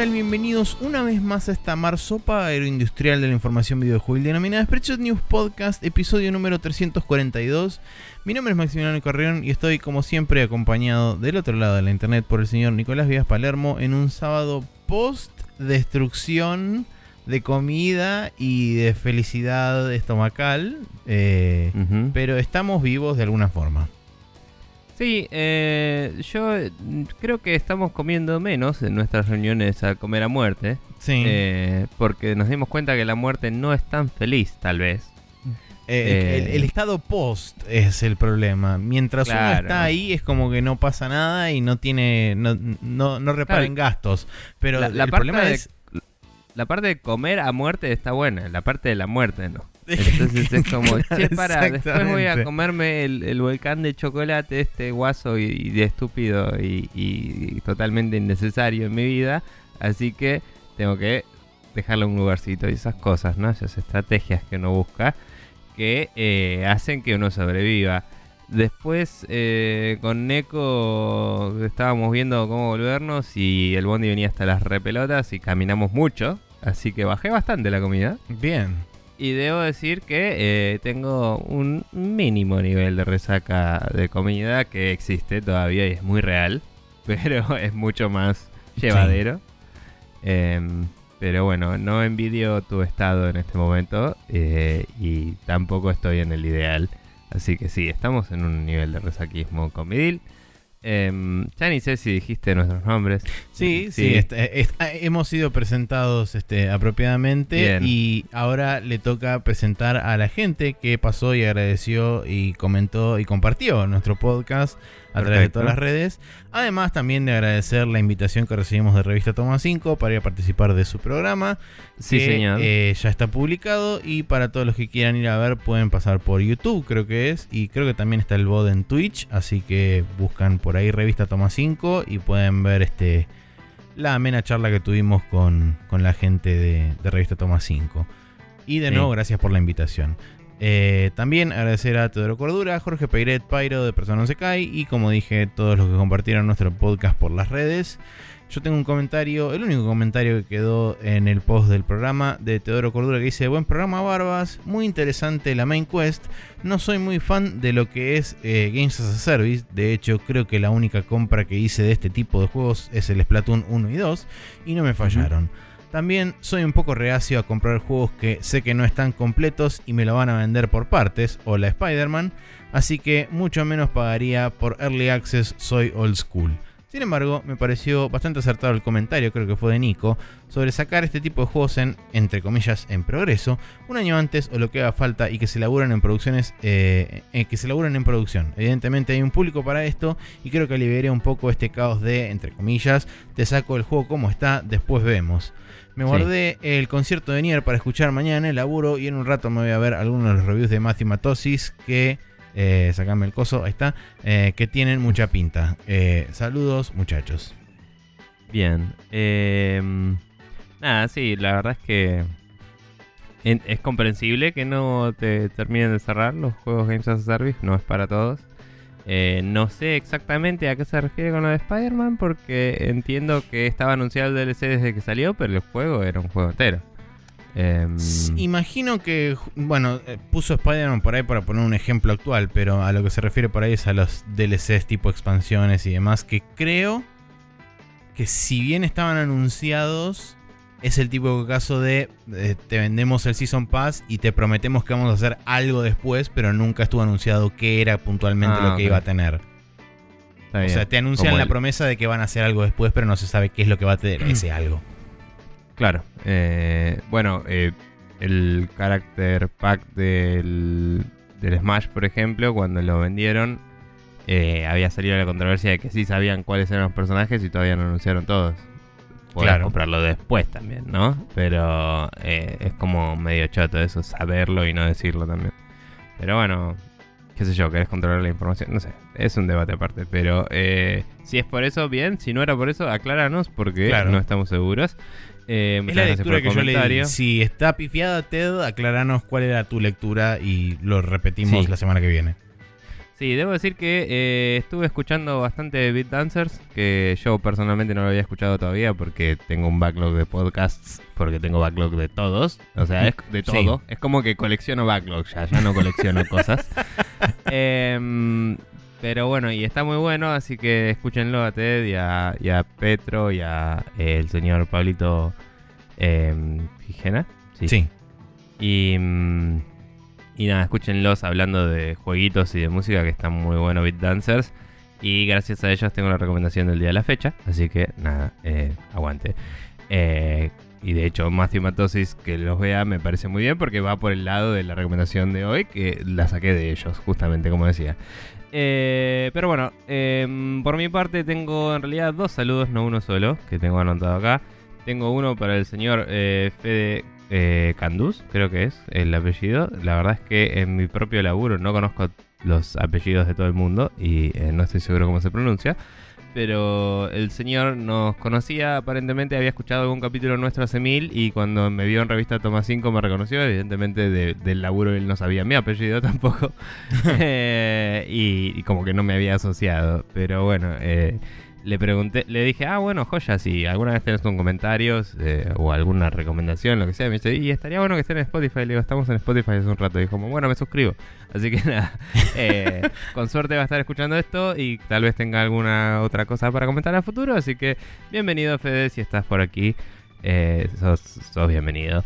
Bienvenidos una vez más a esta marsopa aeroindustrial de la información videojuegos denominada Spreadshot News Podcast, episodio número 342. Mi nombre es Maximiliano Correón y estoy como siempre acompañado del otro lado de la internet por el señor Nicolás Vías Palermo en un sábado post destrucción de comida y de felicidad estomacal, eh, pero estamos vivos de alguna forma. Sí, eh, yo eh, creo que estamos comiendo menos en nuestras reuniones a comer a muerte. Sí. eh, porque nos dimos cuenta que la muerte no es tan feliz, tal vez. Eh, el, Eh. el estado post es el problema. Mientras uno está ahí es como que no pasa nada y no tiene no, no, no repara Claro. en gastos. Pero La, la el parte problema de, es la parte de comer a muerte está buena, la parte de la muerte no. Entonces es como, che, para, después voy a comerme el, el volcán de chocolate, este guaso y, y de estúpido y, y totalmente innecesario en mi vida. Así que tengo que dejarle un lugarcito y esas cosas, ¿no? Esas estrategias que uno busca que eh, hacen que uno sobreviva. Después eh, con Neko estábamos viendo cómo volvernos y el bondi venía hasta las repelotas y caminamos mucho. Así que bajé bastante la comida. bien. Y debo decir que eh, tengo un mínimo nivel de resaca de comida que existe todavía y es muy real, pero es mucho más llevadero. Em, pero bueno, no envidio tu estado en este momento eh, y tampoco estoy en el ideal. Así que sí, estamos en un nivel de resaquismo comidil. Em, ya ni sé si dijiste nuestros nombres. Sí, sí, est- est- ah, hemos sido presentados este, apropiadamente Bien. y ahora le toca presentar a la gente que pasó y agradeció y comentó y compartió nuestro podcast a través de todas las redes. Además también de agradecer la invitación que recibimos de Revista Toma 5 para ir a participar de su programa. Sí, que, señor. eh, ya está publicado y para todos los que quieran ir a ver pueden pasar por YouTube, creo que es, y creo que también está el bot en Twitch, así que buscan por ahí Revista Toma 5 y pueden ver este la amena charla que tuvimos con, con la gente de, de Revista Toma 5. Y de Sí. nuevo, gracias por la invitación. Eh, también agradecer a Teodoro Cordura, Jorge Peiret, Pairo de Persona Se Cae y como dije, todos los que compartieron nuestro podcast por las redes. Yo tengo un comentario, el único comentario que quedó en el post del programa de Teodoro Cordura que dice, buen programa Barbas, muy interesante la main quest, no soy muy fan de lo que es eh, Games as a Service, de hecho creo que la única compra que hice de este tipo de juegos es el Splatoon 1 y 2 y no me fallaron. También soy un poco reacio a comprar juegos que sé que no están completos y me lo van a vender por partes, o la Spider-Man, así que mucho menos pagaría por Early Access, soy old school. Sin embargo, me pareció bastante acertado el comentario, creo que fue de Nico, sobre sacar este tipo de juegos en, entre comillas, en progreso, un año antes o lo que haga falta y que se laburan en producciones, eh, eh, que se laburan en producción. Evidentemente hay un público para esto y creo que aliviaría un poco este caos de, entre comillas, te saco el juego como está, después vemos. Me Sí. guardé el concierto de Nier para escuchar mañana en el laburo y en un rato me voy a ver algunos de los reviews de Matthew Matosis que... Eh, sacame el coso, ahí está. eh, que tienen mucha pinta. Eh, saludos, muchachos. Bien. em, nada, sí, la verdad es que en- es comprensible que no te terminen de cerrar los juegos Games as a Service, no es para todos. Eh, no sé exactamente a qué se refiere con lo de Spider-Man porque entiendo que estaba anunciado el DLC desde que salió, pero el juego era un juego entero. Em, Imagino que, bueno, eh, puso Spider-Man por ahí para poner un ejemplo actual, pero a lo que se refiere por ahí es a los DLCs tipo expansiones y demás, que creo que si bien estaban anunciados, es el tipo de caso de eh, te vendemos el Season Pass y te prometemos que vamos a hacer algo después, pero nunca estuvo anunciado qué era puntualmente Ah, lo que iba a tener. está O bien. sea, te anuncian Como la el- promesa de que van a hacer algo después, pero no se sabe qué es lo que va a tener ese algo. Claro. eh, bueno, eh, el character pack del, del Smash, por ejemplo, cuando lo vendieron, eh, había salido la controversia de que sí sabían cuáles eran los personajes y todavía no anunciaron todos. Podías Claro. comprarlo después también, ¿no? Pero eh, es como medio choto eso, saberlo y no decirlo también. Pero bueno, qué sé yo, querés controlar la información, no sé, es un debate aparte. Pero eh, si es por eso, bien, si no era por eso, acláranos porque Claro. no estamos seguros. Eh, Es la lectura que yo le di. Si está pifiada, Ted, aclaranos cuál era tu lectura y lo repetimos Sí. la semana que viene. Sí, debo decir que eh, estuve escuchando bastante Beat Dancers, que yo personalmente no lo había escuchado todavía porque tengo un backlog de podcasts, porque tengo backlog de todos, o sea, es de Sí. todo. Es como que colecciono backlog ya, ya no colecciono cosas. Em, pero bueno, y está muy bueno, así que escúchenlo a Ted y a, y a Petro y a eh, el señor Pablito em, Gijena. Sí. Y, mm, y nada, escúchenlos hablando de jueguitos y de música que están muy buenos Beat Dancers. Y gracias a ellos tengo la recomendación del día de la fecha. Así que nada, eh, aguante. Eh, y de hecho, Matthew Matosis que los vea me parece muy bien porque va por el lado de la recomendación de hoy, que la saqué de ellos, justamente como decía. Eh, pero bueno, em, por mi parte tengo en realidad dos saludos, no uno solo, que tengo anotado acá. Tengo uno para el señor Fede eh, Canduz, creo que es el apellido. La verdad es que en mi propio laburo no conozco los apellidos de todo el mundo y eh, no estoy seguro cómo se pronuncia. Pero el señor nos conocía, aparentemente había escuchado algún capítulo nuestro hace mil y cuando me vio en revista Toma 5 me reconoció, evidentemente de- del laburo él no sabía mi apellido tampoco Eh, y, y como que no me había asociado. Pero bueno, eh, le pregunté, le dije, ah, bueno, joya, si alguna vez tenés un comentario eh, o alguna recomendación, lo que sea, me dice, y estaría bueno que esté en Spotify. Le digo, estamos en Spotify hace un rato. Y como, bueno, me suscribo. Así que nada, eh, con suerte va a estar escuchando esto y tal vez tenga alguna otra cosa para comentar a futuro. Así que bienvenido, Fede, si estás por aquí. Eh, sos, bienvenido.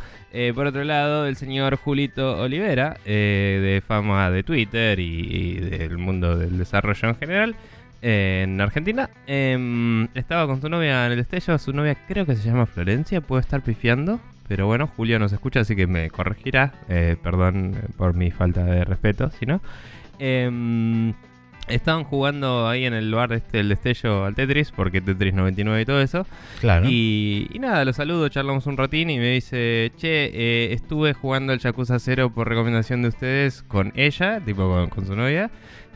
Por otro lado, el señor Julito Olivera, eh, de fama de Twitter y, del mundo del desarrollo en general, en Argentina, em, estaba con su novia en el destello. Su novia creo que se llama Florencia, puedo estar pifiando. Pero bueno, Julio nos escucha, así que me corregirá. Eh, perdón por mi falta de respeto, si no. Em, estaban jugando ahí en el bar este, el destello al Tetris, porque Tetris 99 y todo eso. Claro. Y, y nada, lo saludo, charlamos un ratín y me dice, che, eh, estuve jugando el Yakuza 0 por recomendación de ustedes con ella, tipo con, con su novia.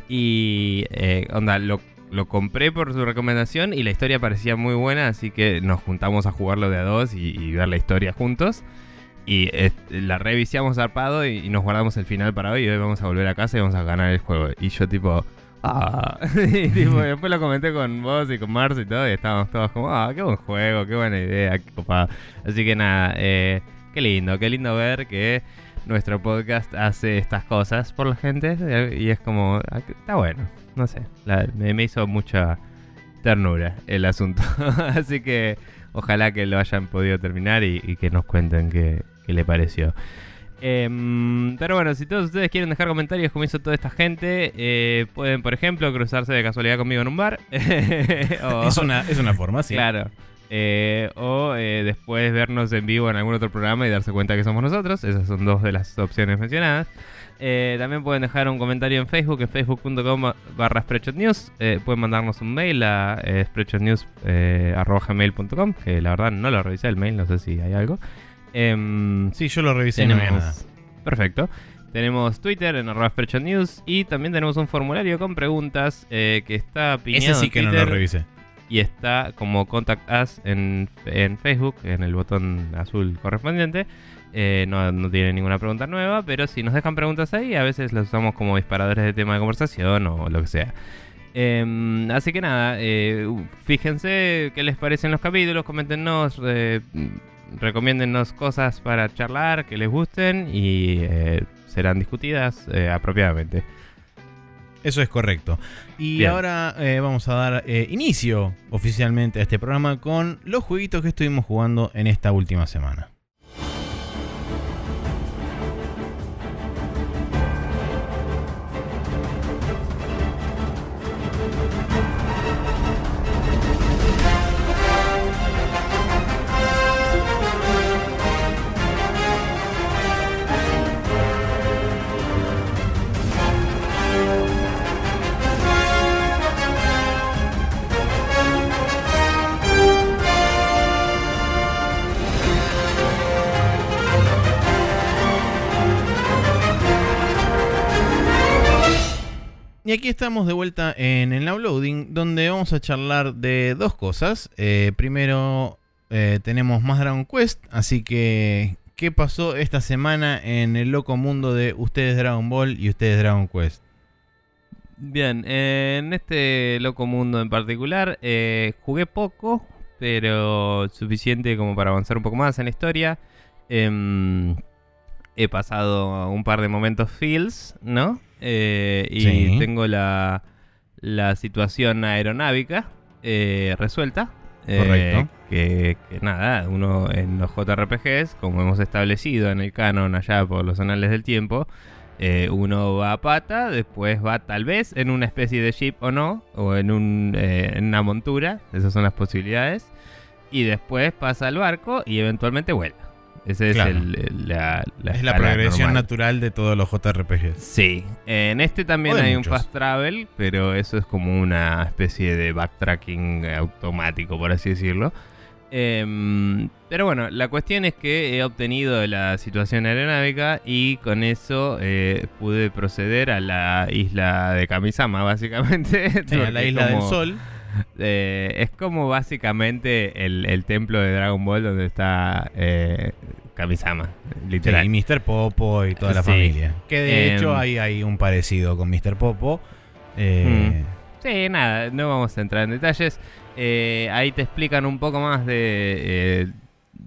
Y, eh, onda, lo, lo compré por su recomendación y la historia parecía muy buena, así que nos juntamos a jugarlo de a dos y, ver la historia juntos. Y la reviciamos zarpado y, y nos guardamos el final para hoy y hoy vamos a volver a casa y vamos a ganar el juego. Y yo tipo... Ah, y después lo comenté con vos y con Mars y todo, y estábamos todos como, ah, qué buen juego, qué buena idea, qué copado. Así que nada, eh, qué lindo, qué lindo ver que nuestro podcast hace estas cosas por la gente, eh, y es como, ah, está bueno, no sé, la- me, me hizo mucha ternura el asunto. Así que ojalá que lo hayan podido terminar y, y que nos cuenten qué, qué le pareció. Em, pero bueno, si todos ustedes quieren dejar comentarios como hizo toda esta gente, eh, pueden, por ejemplo, cruzarse de casualidad conmigo en un bar. O- es, una, es una forma, sí. Claro. Eh, o eh, después vernos en vivo en algún otro programa y darse cuenta que somos nosotros. Esas son dos de las opciones mencionadas. Eh, también pueden dejar un comentario en Facebook, en facebook.com barra News. Pueden mandarnos un mail a gmail.com, que la verdad no lo revisé el mail, no sé si hay algo. Em, Sí, yo lo revisé y no nada. Perfecto. Tenemos Twitter en arroba News y también tenemos un formulario con preguntas que está piñado Ese sí que no lo revisé. Y está como Contact Us en, en Facebook, en el botón azul correspondiente. Eh, no, no tiene ninguna pregunta nueva, pero si nos dejan preguntas ahí, a veces las usamos como disparadores de tema de conversación o lo que sea. Em, así que nada, eh, fíjense qué les parecen los capítulos, coméntenos, recomiéndennos cosas para charlar que les gusten y eh, serán discutidas apropiadamente. Eso es correcto. Y Bien. ahora eh, vamos a dar eh, inicio oficialmente a este programa con los jueguitos que estuvimos jugando en esta última semana. Y aquí estamos de vuelta en el Loading, donde vamos a charlar de dos cosas. Eh, primero, eh, tenemos más Dragon Quest, así que, ¿qué pasó esta semana en el loco mundo de ustedes Dragon Ball y ustedes Dragon Quest? Bien, eh, en este loco mundo en particular jugué poco, pero suficiente como para avanzar un poco más en la historia. Em, he pasado un par de momentos feels, ¿no? Eh, y Sí. tengo la, la situación aeronávica eh, resuelta. Eh, Correcto. que, que nada, uno en los JRPGs, como hemos establecido en el canon allá por los anales del tiempo, eh, uno va a pata, después va tal vez en una especie de ship o no, o en, un, eh, en una montura, esas son las posibilidades, y después pasa al barco y eventualmente vuela. Ese es Claro. el, el- la, la es la progresión normal. natural de todos los JRPGs. Sí, en este también hay muchos. un fast travel, pero eso es como una especie de backtracking automático, por así decirlo. Em, pero bueno, la cuestión es que he obtenido la situación aeronávica y con eso eh, pude proceder a la isla de Kamisama, básicamente. Sí, a la isla del sol. Eh, es como básicamente el, el templo de Dragon Ball donde está eh, Kamisama, literal. Sí, y Mr. Popo y toda la Sí. familia. Que de Em. hecho hay, hay un parecido con Mr. Popo. Eh, Sí, nada, no vamos a entrar en detalles. Eh, ahí te explican un poco más de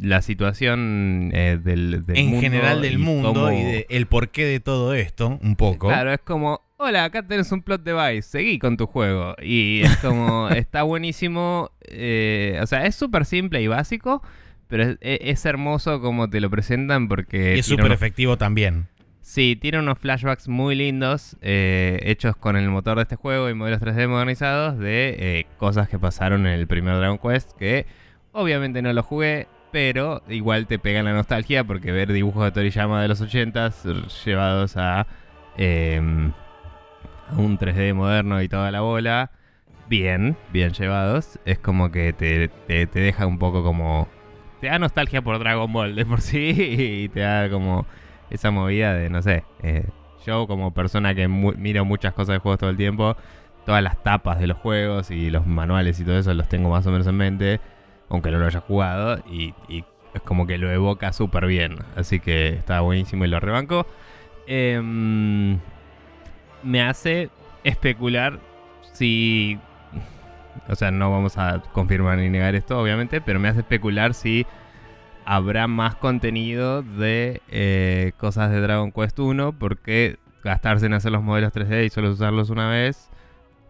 la situación eh, del, del en mundo general del mundo cómo- y de el porqué de todo esto, un poco. Claro, es como, hola, acá tenés un plot device, seguí con tu juego. Y es como, está buenísimo. eh, o sea, es súper simple y básico, pero es, es- es hermoso como te lo presentan porque... y es súper efectivo también. Sí, tiene unos flashbacks muy lindos, eh, hechos con el motor de este juego y modelos 3D modernizados de eh, cosas que pasaron en el primer Dragon Quest, que obviamente no lo jugué, pero igual te pega la nostalgia porque ver dibujos de Toriyama de los 80s llevados a, eh, a un 3D moderno y toda la bola, bien, bien llevados, es como que te, te, deja un poco como... Te da nostalgia por Dragon Ball de por sí y te da como esa movida de, no sé, eh, yo como persona que miro muchas cosas de juegos todo el tiempo, todas las tapas de los juegos y los manuales y todo eso los tengo más o menos en mente, aunque no lo haya jugado, y, es como que lo evoca súper bien, así que está buenísimo y lo rebanco. Em, me hace especular si... O sea, no vamos a confirmar ni negar esto, obviamente, pero me hace especular si habrá más contenido de eh, cosas de Dragon Quest 1 porque gastarse en hacer los modelos 3D y solo usarlos una vez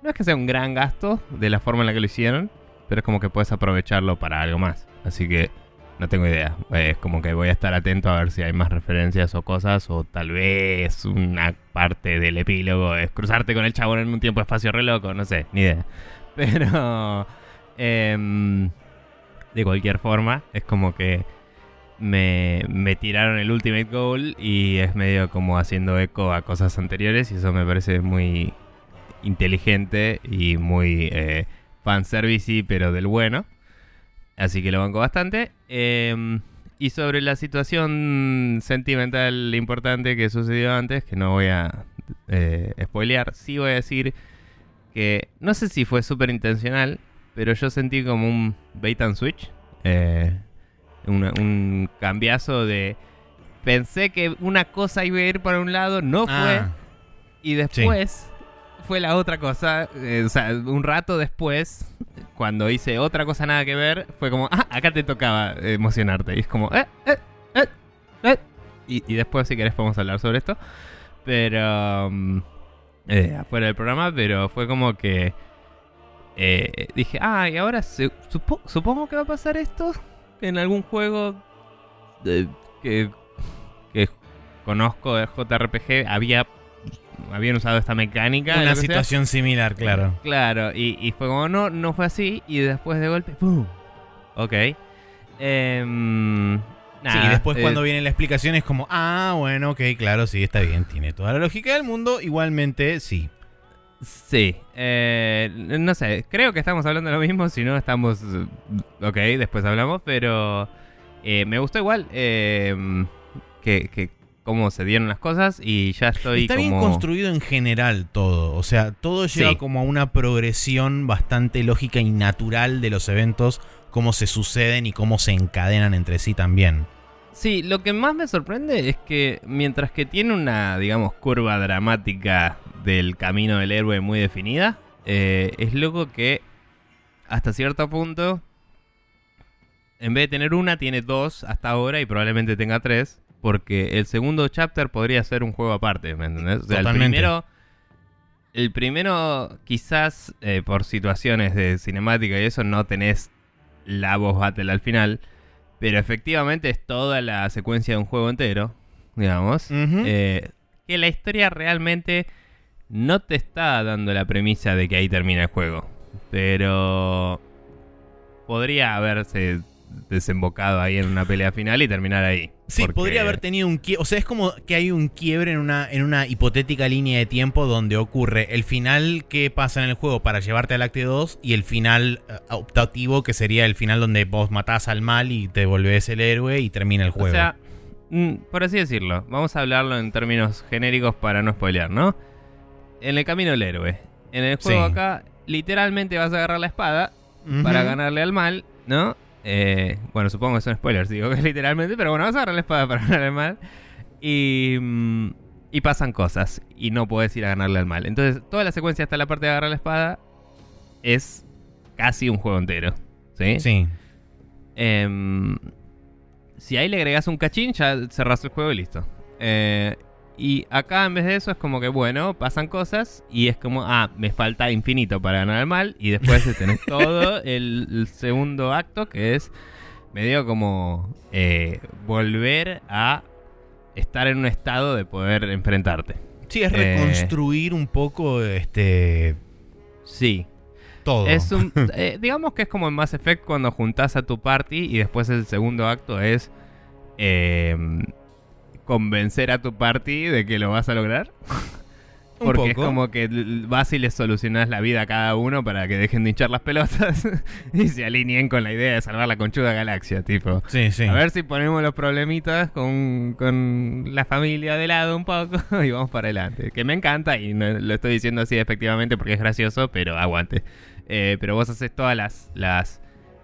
no es que sea un gran gasto de la forma en la que lo hicieron, pero es como que puedes aprovecharlo para algo más. Así que no tengo idea. Es como que voy a estar atento a ver si hay más referencias o cosas o tal vez una parte del epílogo es cruzarte con el chabón en un tiempo espacio re loco, no sé, ni idea. Pero em, de cualquier forma es como que me, me tiraron el Ultimate Goal y es medio como haciendo eco a cosas anteriores y eso me parece muy inteligente y muy eh, fanservice, pero del bueno. Así que lo banco bastante. Eh, y sobre la situación sentimental importante que sucedió antes, que no voy a eh, spoilear, sí voy a decir que no sé si fue súper intencional, pero yo sentí como un bait and switch. Eh, una- un cambiazo de... Pensé que una cosa iba a ir para un lado, no fue. Ah, Y después fue la otra cosa, eh, o sea, un rato después, cuando hice otra cosa nada que ver, fue como, ah, acá te tocaba emocionarte. Y es como, eh, eh, eh, eh. Y, después, si querés, podemos hablar sobre esto. Pero, mm, eh, afuera del programa, pero fue como que eh, dije, ah, y ahora se- supo- supongo que va a pasar esto en algún juego que, que conozco de JRPG había habían usado esta mecánica. una sea. situación similar, claro. Claro, y, y fue como, no, no fue así, y después de golpe, ¡pum! Ok. Em, sí, y después eh, cuando viene la explicación es como, ah, bueno, ok, claro, sí, está bien, tiene toda la lógica del mundo. Igualmente, sí. Sí, eh, no sé, creo que estamos hablando de lo mismo, si no estamos... eh, Ok, después hablamos, pero me gustó igual eh, que, que cómo se dieron las cosas y ya estoy Está como... bien construido en general todo. O sea, todo lleva Sí. como a una progresión bastante lógica y natural de los eventos, cómo se suceden y cómo se encadenan entre sí también. Sí, lo que más me sorprende es que mientras que tiene una, digamos, curva dramática del camino del héroe muy definida, eh, es loco que hasta cierto punto, en vez de tener una, tiene dos hasta ahora y probablemente tenga tres, porque el segundo chapter podría ser un juego aparte, ¿me entendés? O sea, el primero, el primero quizás eh, por situaciones de cinemática y eso no tenés la voz battle al final, pero efectivamente es toda la secuencia de un juego entero, digamos. Eh, que la historia realmente no te está dando la premisa de que ahí termina el juego. Pero podría haberse desembocado ahí en una pelea final y terminar ahí. Sí, Porque- podría haber tenido un quiebre. O sea, es como que hay un quiebre en una, en una hipotética línea de tiempo donde ocurre el final que pasa en el juego para llevarte al acto 2 y el final eh, optativo que sería el final donde vos matás al mal y te volvés el héroe y termina el juego. O sea, mm, por así decirlo, vamos a hablarlo en términos genéricos para no spoilear, ¿no? En el camino del héroe. En el juego Sí. acá, literalmente vas a agarrar la espada para ganarle al mal, ¿no? Eh, bueno, supongo que son spoilers, digo que literalmente, pero bueno, vas a agarrar la espada para ganarle al mal. Y, mm, y pasan cosas y no puedes ir a ganarle al mal. Entonces, toda la secuencia hasta la parte de agarrar la espada es casi un juego entero, ¿sí? Sí. Em, si ahí le agregas un cachín, ya cerras el juego y listo. Eh, y acá en vez de eso es como que, bueno, pasan cosas y es como, ah, me falta infinito para ganar al mal. Y después tenés todo el, el segundo acto que es medio como eh, volver a estar en un estado de poder enfrentarte. Sí, es Eh. reconstruir un poco este Sí, todo. Es un, eh, digamos que es como en Mass Effect cuando juntás a tu party y después el segundo acto es eh, convencer a tu party de que lo vas a lograr. Porque es como que vas y les solucionás la vida a cada uno para que dejen de hinchar las pelotas y se alineen con la idea de salvar la conchuda galaxia, tipo. Sí, sí. A ver si ponemos los problemitas con, con la familia de lado un poco y vamos para adelante. Que me encanta y no lo estoy diciendo así efectivamente porque es gracioso, pero aguante. Eh, pero vos haces todas las, las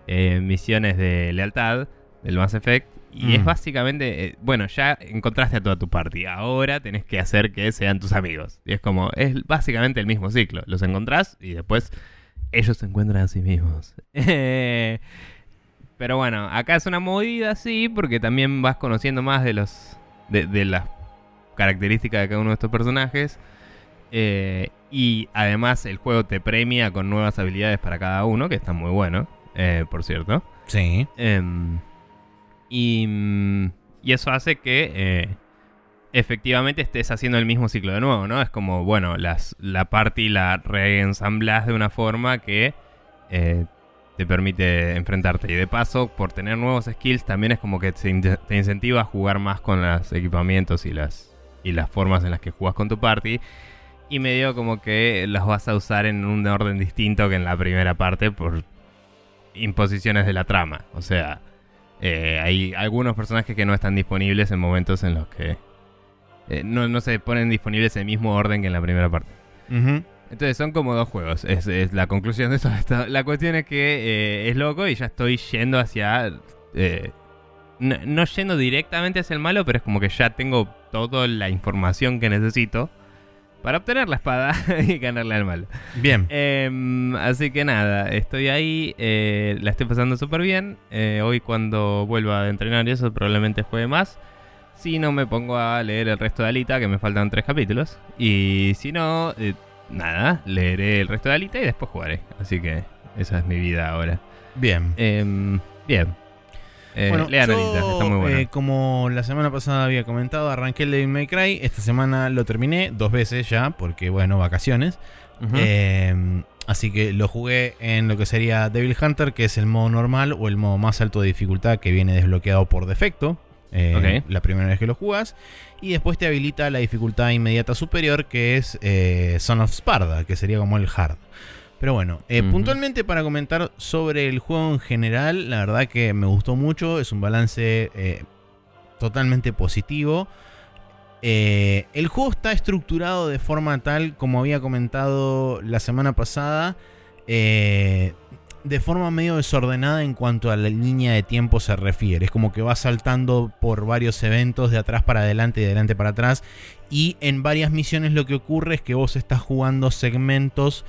eh, misiones de lealtad del Mass Effect y Mm. es básicamente, eh, bueno, ya encontraste a toda tu party, ahora tenés que hacer que sean tus amigos. Y es como, es básicamente el mismo ciclo. Los encontrás y después ellos se encuentran a sí mismos. Pero bueno, acá es una movida así, porque también vas conociendo más de los. de, de las características de cada uno de estos personajes. Eh, y además el juego te premia con nuevas habilidades para cada uno, que está muy bueno, eh, por cierto. Sí. Em, y, mm, y eso hace que eh, efectivamente estés haciendo el mismo ciclo de nuevo, ¿no? Es como, bueno, las, la party la reensamblas de una forma que eh, te permite enfrentarte. Y de paso, por tener nuevos skills, también es como que te incentiva a jugar más con los equipamientos y las, y las formas en las que jugas con tu party. Y medio como que las vas a usar en un orden distinto que en la primera parte por imposiciones de la trama. O sea, eh, hay algunos personajes que no están disponibles en momentos en los que eh, no, no se ponen disponibles en el mismo orden que en la primera parte. Entonces son como dos juegos. Es, es la conclusión de esto. La cuestión es que eh, es loco y ya estoy yendo hacia. no, no yendo directamente hacia el malo, pero es como que ya tengo toda la información que necesito para obtener la espada y ganarle al malo. Bien. Em, así que nada, estoy ahí, eh, la estoy pasando súper bien. Eh, hoy cuando vuelva a entrenar y eso probablemente juegue más. Si no me pongo a leer el resto de Alita, que me faltan tres capítulos. Y si no, eh, nada, leeré el resto de Alita y después jugaré. Así que esa es mi vida ahora. Bien. Em, bien. Eh, lean yo, Alita, está muy bueno. eh, como la semana pasada había comentado, arranqué el Devil May Cry. Esta semana lo terminé dos veces ya, porque bueno, vacaciones. Eh, así que lo jugué en lo que sería Devil Hunter, que es el modo normal o el modo más alto de dificultad que viene desbloqueado por defecto. eh. La primera vez que lo jugás. Y después te habilita la dificultad inmediata superior, que es eh, Son of Sparda, que sería como el hard. Pero bueno, eh, puntualmente para comentar sobre el juego en general, la verdad que me gustó mucho. Es un balance eh, totalmente positivo. Eh, el juego está estructurado de forma tal, como había comentado la semana pasada, de forma medio desordenada en cuanto a la línea de tiempo se refiere. Es como que va saltando por varios eventos de atrás para adelante y de adelante para atrás. Y en varias misiones lo que ocurre es que vos estás jugando segmentos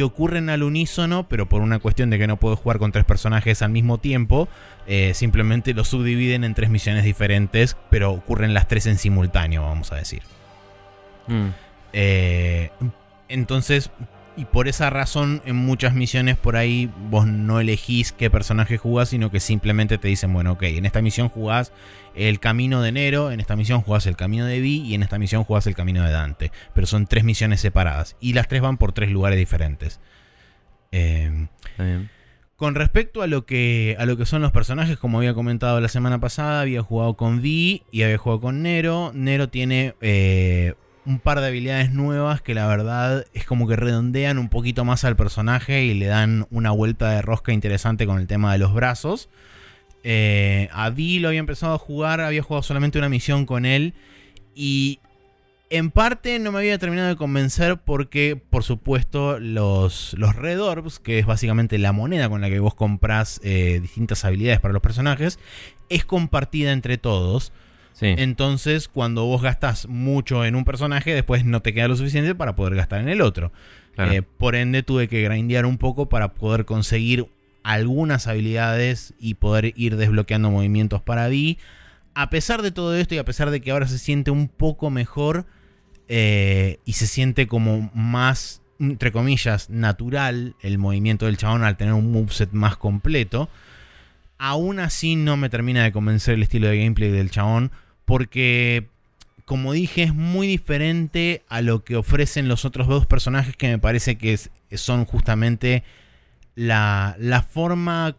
que ocurren al unísono, pero por una cuestión de que no puedo jugar con tres personajes al mismo tiempo, eh, simplemente los subdividen en tres misiones diferentes, pero ocurren las tres en simultáneo, vamos a decir. Mm. Eh, entonces, y por esa razón, en muchas misiones por ahí vos no elegís qué personaje jugás, sino que simplemente te dicen, bueno, ok, en esta misión jugás el camino de Nero, en esta misión jugás el camino de Vi y en esta misión jugás el camino de Dante. Pero son tres misiones separadas y las tres van por tres lugares diferentes. Eh, Está bien. con respecto a lo que a lo que son los personajes, como había comentado la semana pasada, había jugado con Vi y había jugado con Nero. Nero tiene eh, un par de habilidades nuevas que la verdad es como que redondean un poquito más al personaje y le dan una vuelta de rosca interesante con el tema de los brazos. Eh, a Vi lo había empezado a jugar, había jugado solamente una misión con él y en parte no me había terminado de convencer porque, por supuesto, los, los Red Orbs, que es básicamente la moneda con la que vos comprás eh, distintas habilidades para los personajes, es compartida entre todos. Sí. Entonces, cuando vos gastás mucho en un personaje, después no te queda lo suficiente para poder gastar en el otro. claro. Eh, por ende, tuve que grindear un poco para poder conseguir algunas habilidades y poder ir desbloqueando movimientos para Vi. A pesar de todo esto y a pesar de que ahora se siente un poco mejor eh, y se siente como más, entre comillas, natural el movimiento del chabón al tener un moveset más completo, aún así no me termina de convencer el estilo de gameplay del chabón porque como dije, es muy diferente a lo que ofrecen los otros dos personajes que me parece que son justamente la, la forma,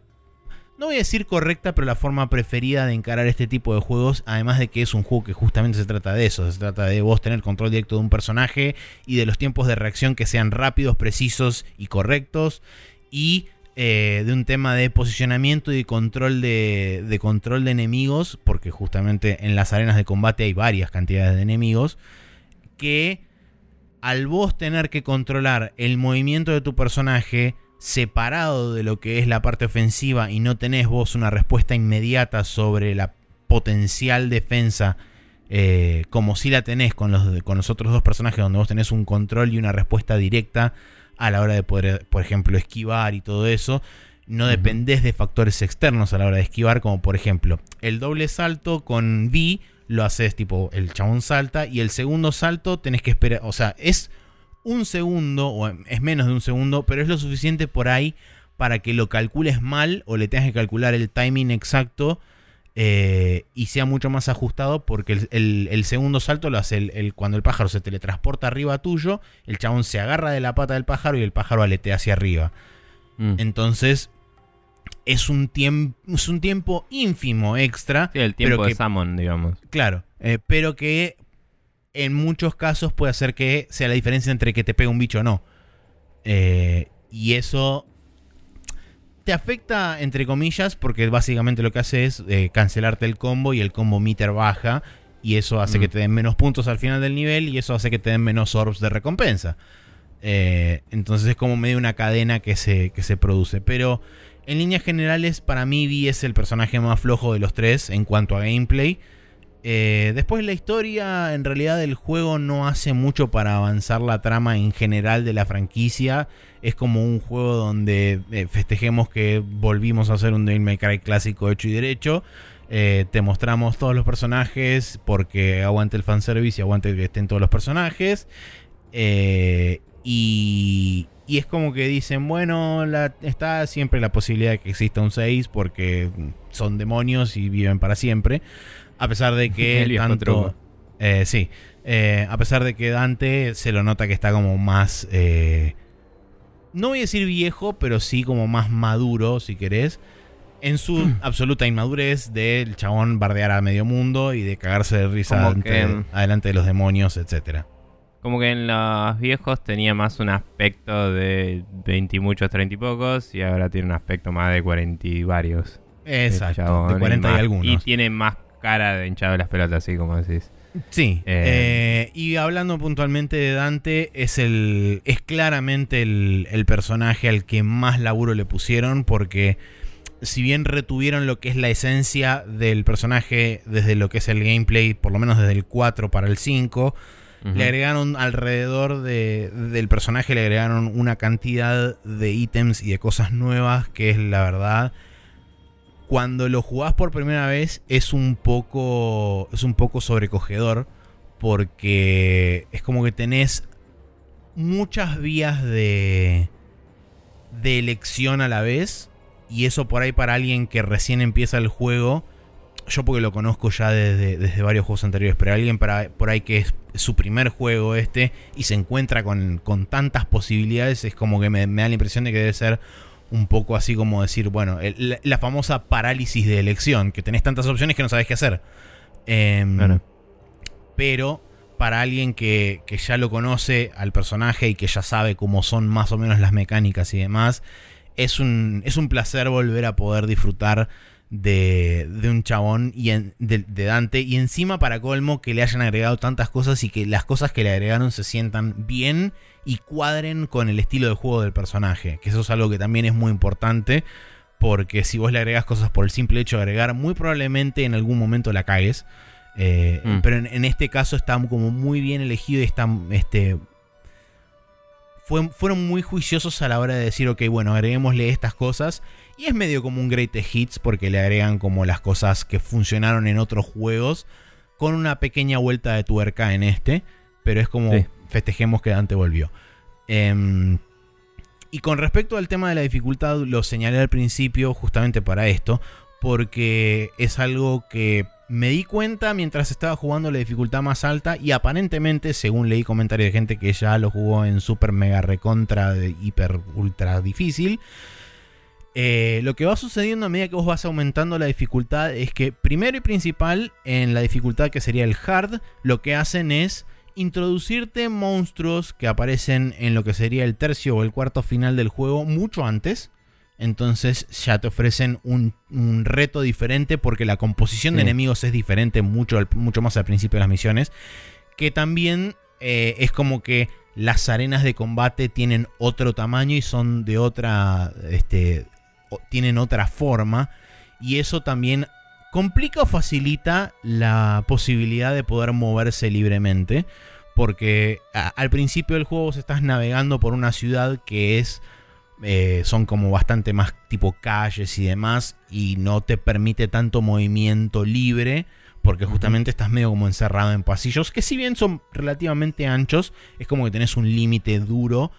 no voy a decir correcta, pero la forma preferida de encarar este tipo de juegos, además de que es un juego que justamente se trata de eso, se trata de vos tener control directo de un personaje y de los tiempos de reacción que sean rápidos, precisos y correctos, y eh, de un tema de posicionamiento y control de, de control de enemigos, porque justamente en las arenas de combate hay varias cantidades de enemigos, que al vos tener que controlar el movimiento de tu personaje separado de lo que es la parte ofensiva y no tenés vos una respuesta inmediata sobre la potencial defensa eh, como si la tenés con los, con los otros dos personajes donde vos tenés un control y una respuesta directa a la hora de poder, por ejemplo, esquivar y todo eso. No dependés de factores externos a la hora de esquivar, como por ejemplo el doble salto con V lo haces tipo el chabón salta y el segundo salto tenés que esperar, o sea, es un segundo o es menos de un segundo, pero es lo suficiente por ahí para que lo calcules mal o le tengas que calcular el timing exacto eh, y sea mucho más ajustado porque el, el- el segundo salto lo hace el, cuando el pájaro se teletransporta arriba tuyo, el chabón se agarra de la pata del pájaro y el pájaro aletea hacia arriba. Mm. Entonces es un, es un tiempo ínfimo extra. Sí, el pero tiempo de que- digamos. Claro, eh, pero que en muchos casos puede hacer que sea la diferencia entre que te pegue un bicho o no. Eh, y eso te afecta, entre comillas, porque básicamente lo que hace es eh, cancelarte el combo y el combo meter baja. Y eso hace Mm. que te den menos puntos al final del nivel y eso hace que te den menos orbs de recompensa. Eh, entonces es como medio una cadena que se, que se produce. Pero en líneas generales, para mí Vi es el personaje más flojo de los tres en cuanto a gameplay. Eh, después la historia, en realidad el juego no hace mucho para avanzar la trama en general de la franquicia. Es como un juego donde eh, festejemos que volvimos a hacer un Devil May Cry clásico hecho y derecho. Eh, te mostramos todos los personajes porque aguante el fanservice y aguante que estén todos los personajes. Y, y es como que dicen, bueno, la- está siempre la posibilidad de que exista un 6 porque son demonios y viven para siempre. A pesar de que tanto... Eh, sí, Eh, a pesar de que Dante se lo nota que está como más... eh, no voy a decir viejo, pero sí como más maduro, si querés. En su absoluta inmadurez del chabón bardear a medio mundo y de cagarse de risa ante- que- adelante de los demonios, etcétera. Como que en los viejos tenía más un aspecto de 20 y muchos, 30 y pocos, y ahora tiene un aspecto más de 40 y varios. Exacto, chabón, de 40 y, más- algunos. Y tiene más cara de hinchado de las pelotas, así como decís. Sí. Eh, eh, y hablando puntualmente de Dante, es el. es claramente el, el personaje al que más laburo le pusieron. Porque si bien retuvieron lo que es la esencia del personaje desde lo que es el gameplay, por lo menos desde el 4 para el 5. Le agregaron alrededor de- del personaje, le agregaron una cantidad de ítems y de cosas nuevas que es la verdad. Cuando lo jugás por primera vez es un poco. es un poco sobrecogedor. Porque es como que tenés muchas vías de. de elección a la vez. Y eso por ahí para alguien que recién empieza el juego. Yo porque lo conozco ya desde, desde varios juegos anteriores, pero alguien para, por ahí que es su primer juego este y se encuentra con, con tantas posibilidades, es como que me, me da la impresión de que debe ser un poco así como decir, bueno, el- la, famosa parálisis de elección, que tenés tantas opciones que no sabes qué hacer. Em, Claro. Pero para alguien que, que ya lo conoce al personaje y que ya sabe cómo son más o menos las mecánicas y demás, es un, es un placer volver a poder disfrutar de, de un chabón y en- de, de Dante. Y encima, para colmo, que le hayan agregado tantas cosas y que las cosas que le agregaron se sientan bien y cuadren con el estilo de juego del personaje. Que eso es algo que también es muy importante. Porque si vos le agregas cosas por el simple hecho de agregar, muy probablemente en algún momento la cagues. Eh, Mm. Pero en, en este caso está como muy bien elegido y está este, fue- fueron muy juiciosos a la hora de decir, ok, bueno, agreguémosle estas cosas. Y es medio como un greatest hits porque le agregan como las cosas que funcionaron en otros juegos con una pequeña vuelta de tuerca en este. Pero es como Sí. festejemos que Dante volvió. Em, y con respecto al tema de la dificultad, lo señalé al principio justamente para esto, porque es algo que me di cuenta mientras estaba jugando la dificultad más alta y aparentemente, según leí comentarios de gente que ya lo jugó en super mega recontra de hiper ultra difícil, eh, lo que va sucediendo a medida que vos vas aumentando la dificultad es que primero y principal en la dificultad que sería el hard, lo que hacen es introducirte monstruos que aparecen en lo que sería el tercio o el cuarto final del juego mucho antes. Entonces ya te ofrecen un, un reto diferente porque la composición de enemigos es diferente mucho, mucho más al principio de las misiones. Que también eh, es como que las arenas de combate tienen otro tamaño y son de otra... Este, tienen otra forma. Y eso también complica o facilita la posibilidad de poder moverse libremente. Porque a- al principio del juego vos estás navegando por una ciudad que es. eh, son como bastante más tipo calles y demás. Y no te permite tanto movimiento libre. Porque justamente estás medio como encerrado en pasillos. Que si bien son relativamente anchos. Es como que tenés un límite duro.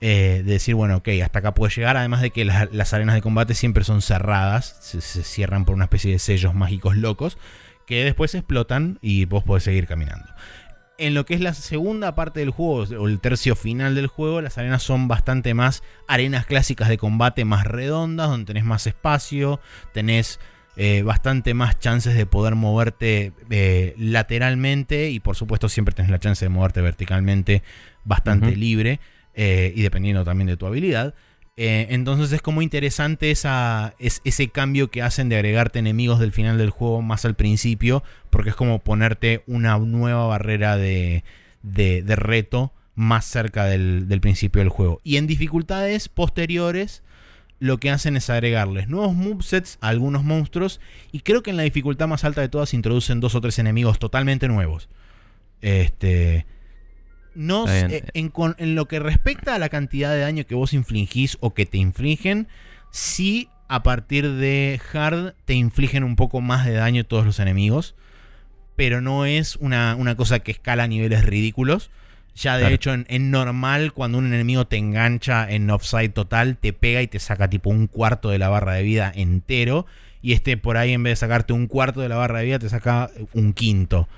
Eh, de decir, bueno, ok, hasta acá puedes llegar. Además de que las, las arenas de combate siempre son cerradas. Se, se cierran por una especie de sellos mágicos locos. Que después explotan y vos podés seguir caminando. En lo que es la segunda parte del juego, o el tercio final del juego, las arenas son bastante más arenas clásicas de combate más redondas, donde tenés más espacio, tenés eh, bastante más chances de poder moverte eh, lateralmente y por supuesto siempre tenés la chance de moverte verticalmente bastante libre eh, y dependiendo también de tu habilidad. Eh, entonces es como interesante esa, es, ese cambio que hacen de agregarte enemigos del final del juego más al principio, porque es como ponerte una nueva barrera de, de- reto más cerca del, del principio del juego. Y en dificultades posteriores, lo que hacen es agregarles nuevos movesets a algunos monstruos, y creo que en la dificultad más alta de todas introducen dos o tres enemigos totalmente nuevos. Este. No bien. en, lo que respecta a la cantidad de daño que vos infligís o que te infligen, sí a partir de hard te infligen un poco más de daño todos los enemigos, pero no es una, una cosa que escala a niveles ridículos. Ya de Claro. hecho en, en normal cuando un enemigo te engancha en offside total, te pega y te saca tipo un cuarto de la barra de vida entero. Y este por ahí en vez de sacarte un cuarto de la barra de vida te saca un quinto.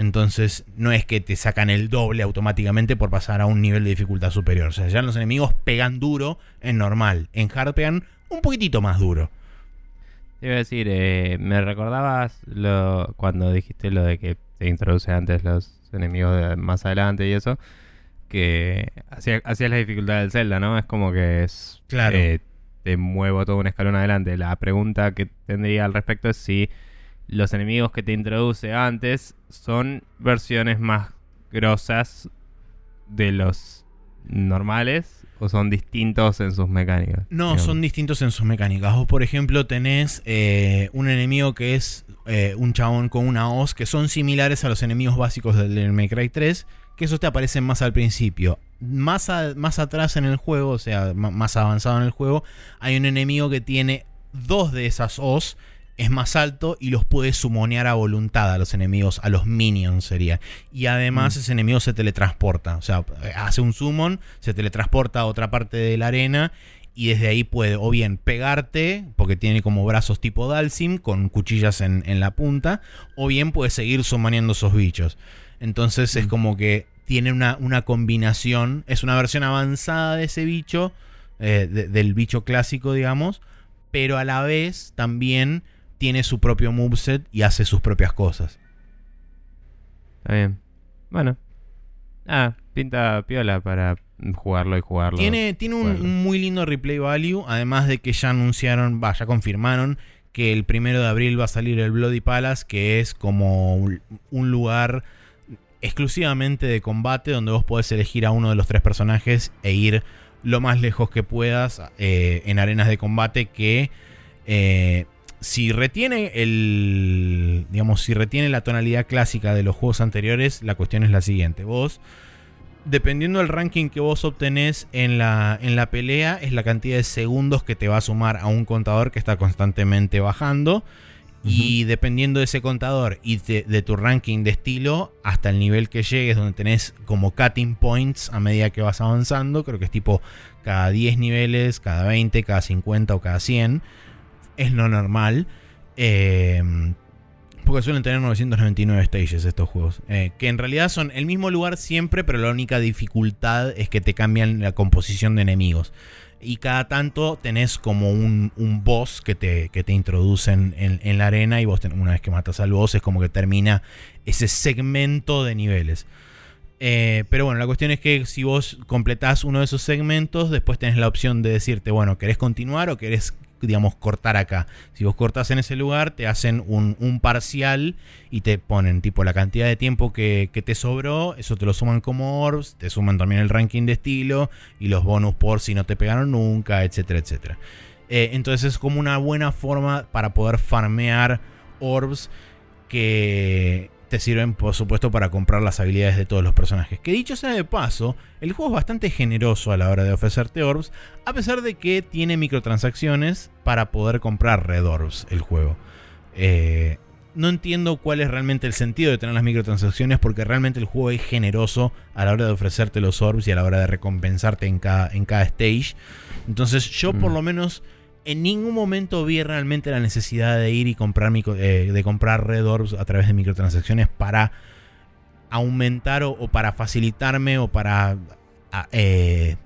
Entonces no es que te sacan el doble automáticamente por pasar a un nivel de dificultad superior. O sea, ya los enemigos pegan duro en normal. En hard pegan un poquitito más duro. Te iba a decir, eh, me recordabas lo, cuando dijiste lo de que te introduce antes los enemigos de- más adelante y eso, que hacía- hacías la dificultad del Zelda, ¿no? Es como que es... Claro. eh, te muevo todo un escalón adelante. La pregunta que tendría al respecto es si los enemigos que te introduce antes son versiones más grosas de los normales o son distintos en sus mecánicas. No, digamos? son distintos en sus mecánicas. Vos, por ejemplo, tenés eh, un enemigo que es eh, un chabón con una hoz, que son similares a los enemigos básicos del May Cry 3, que esos te aparecen más al principio. Más, a- más atrás en el juego, o sea, más avanzado en el juego, hay un enemigo que tiene dos de esas hoz, es más alto y los puede sumonear a voluntad a los enemigos, a los minions sería. Y además Mm. ese enemigo se teletransporta, o sea, hace un summon, se teletransporta a otra parte de la arena y desde ahí puede o bien pegarte, porque tiene como brazos tipo Dalsim, con cuchillas en, en la punta, o bien puede seguir summoneando esos bichos. Entonces es Mm. como que tiene una, una combinación, es una versión avanzada de ese bicho, eh, de- del bicho clásico, digamos, pero a la vez también tiene su propio moveset y hace sus propias cosas. Está bien. Bueno. Ah, pinta piola para jugarlo y jugarlo. Tiene, tiene un, muy lindo replay value, además de que ya anunciaron, va, ya confirmaron que el primero de abril va a salir el Bloody Palace, que es como un un lugar exclusivamente de combate donde vos podés elegir a uno de los tres personajes e ir lo más lejos que puedas eh, en arenas de combate que eh, si retiene el digamos si retiene la tonalidad clásica de los juegos anteriores la cuestión es la siguiente vos dependiendo del ranking que vos obtenés en la, en la pelea, es la cantidad de segundos que te va a sumar a un contador que está constantemente bajando. Y dependiendo de ese contador y de, de tu ranking de estilo, hasta el nivel que llegues, donde tenés como cutting points a medida que vas avanzando, creo que es tipo cada 10 niveles, cada 20, cada 50 o cada 100, es lo normal. Eh, porque suelen tener 999 stages estos juegos. eh, que en realidad son el mismo lugar siempre, pero la única dificultad es que te cambian la composición de enemigos. Y cada tanto tenés como un, un boss que te, que te introducen en, la arena y vos una vez que matas al boss es como que termina ese segmento de niveles. Eh, pero bueno, la cuestión es que si vos completás uno de esos segmentos, después tenés la opción de decirte, bueno, ¿querés continuar o querés, digamos, cortar acá? Si vos cortás en ese lugar, te hacen un, un parcial y te ponen tipo la cantidad de tiempo que, que te sobró, eso te lo suman como orbs, te suman también el ranking de estilo y los bonus por si no te pegaron nunca, etcétera, etcétera. Eh, entonces es como una buena forma para poder farmear orbs que te sirven, por supuesto, para comprar las habilidades de todos los personajes. Que dicho sea de paso, el juego es bastante generoso a la hora de ofrecerte orbs, a pesar de que tiene microtransacciones para poder comprar red orbs el juego. Eh, no entiendo cuál es realmente el sentido de tener las microtransacciones porque realmente el juego es generoso a la hora de ofrecerte los orbs y a la hora de recompensarte en cada, en cada stage. Entonces yo por Mm. lo menos en ningún momento vi realmente la necesidad de ir y comprar micro- eh, de comprar red orbs a través de microtransacciones para aumentar o, o para facilitarme o para a- eh,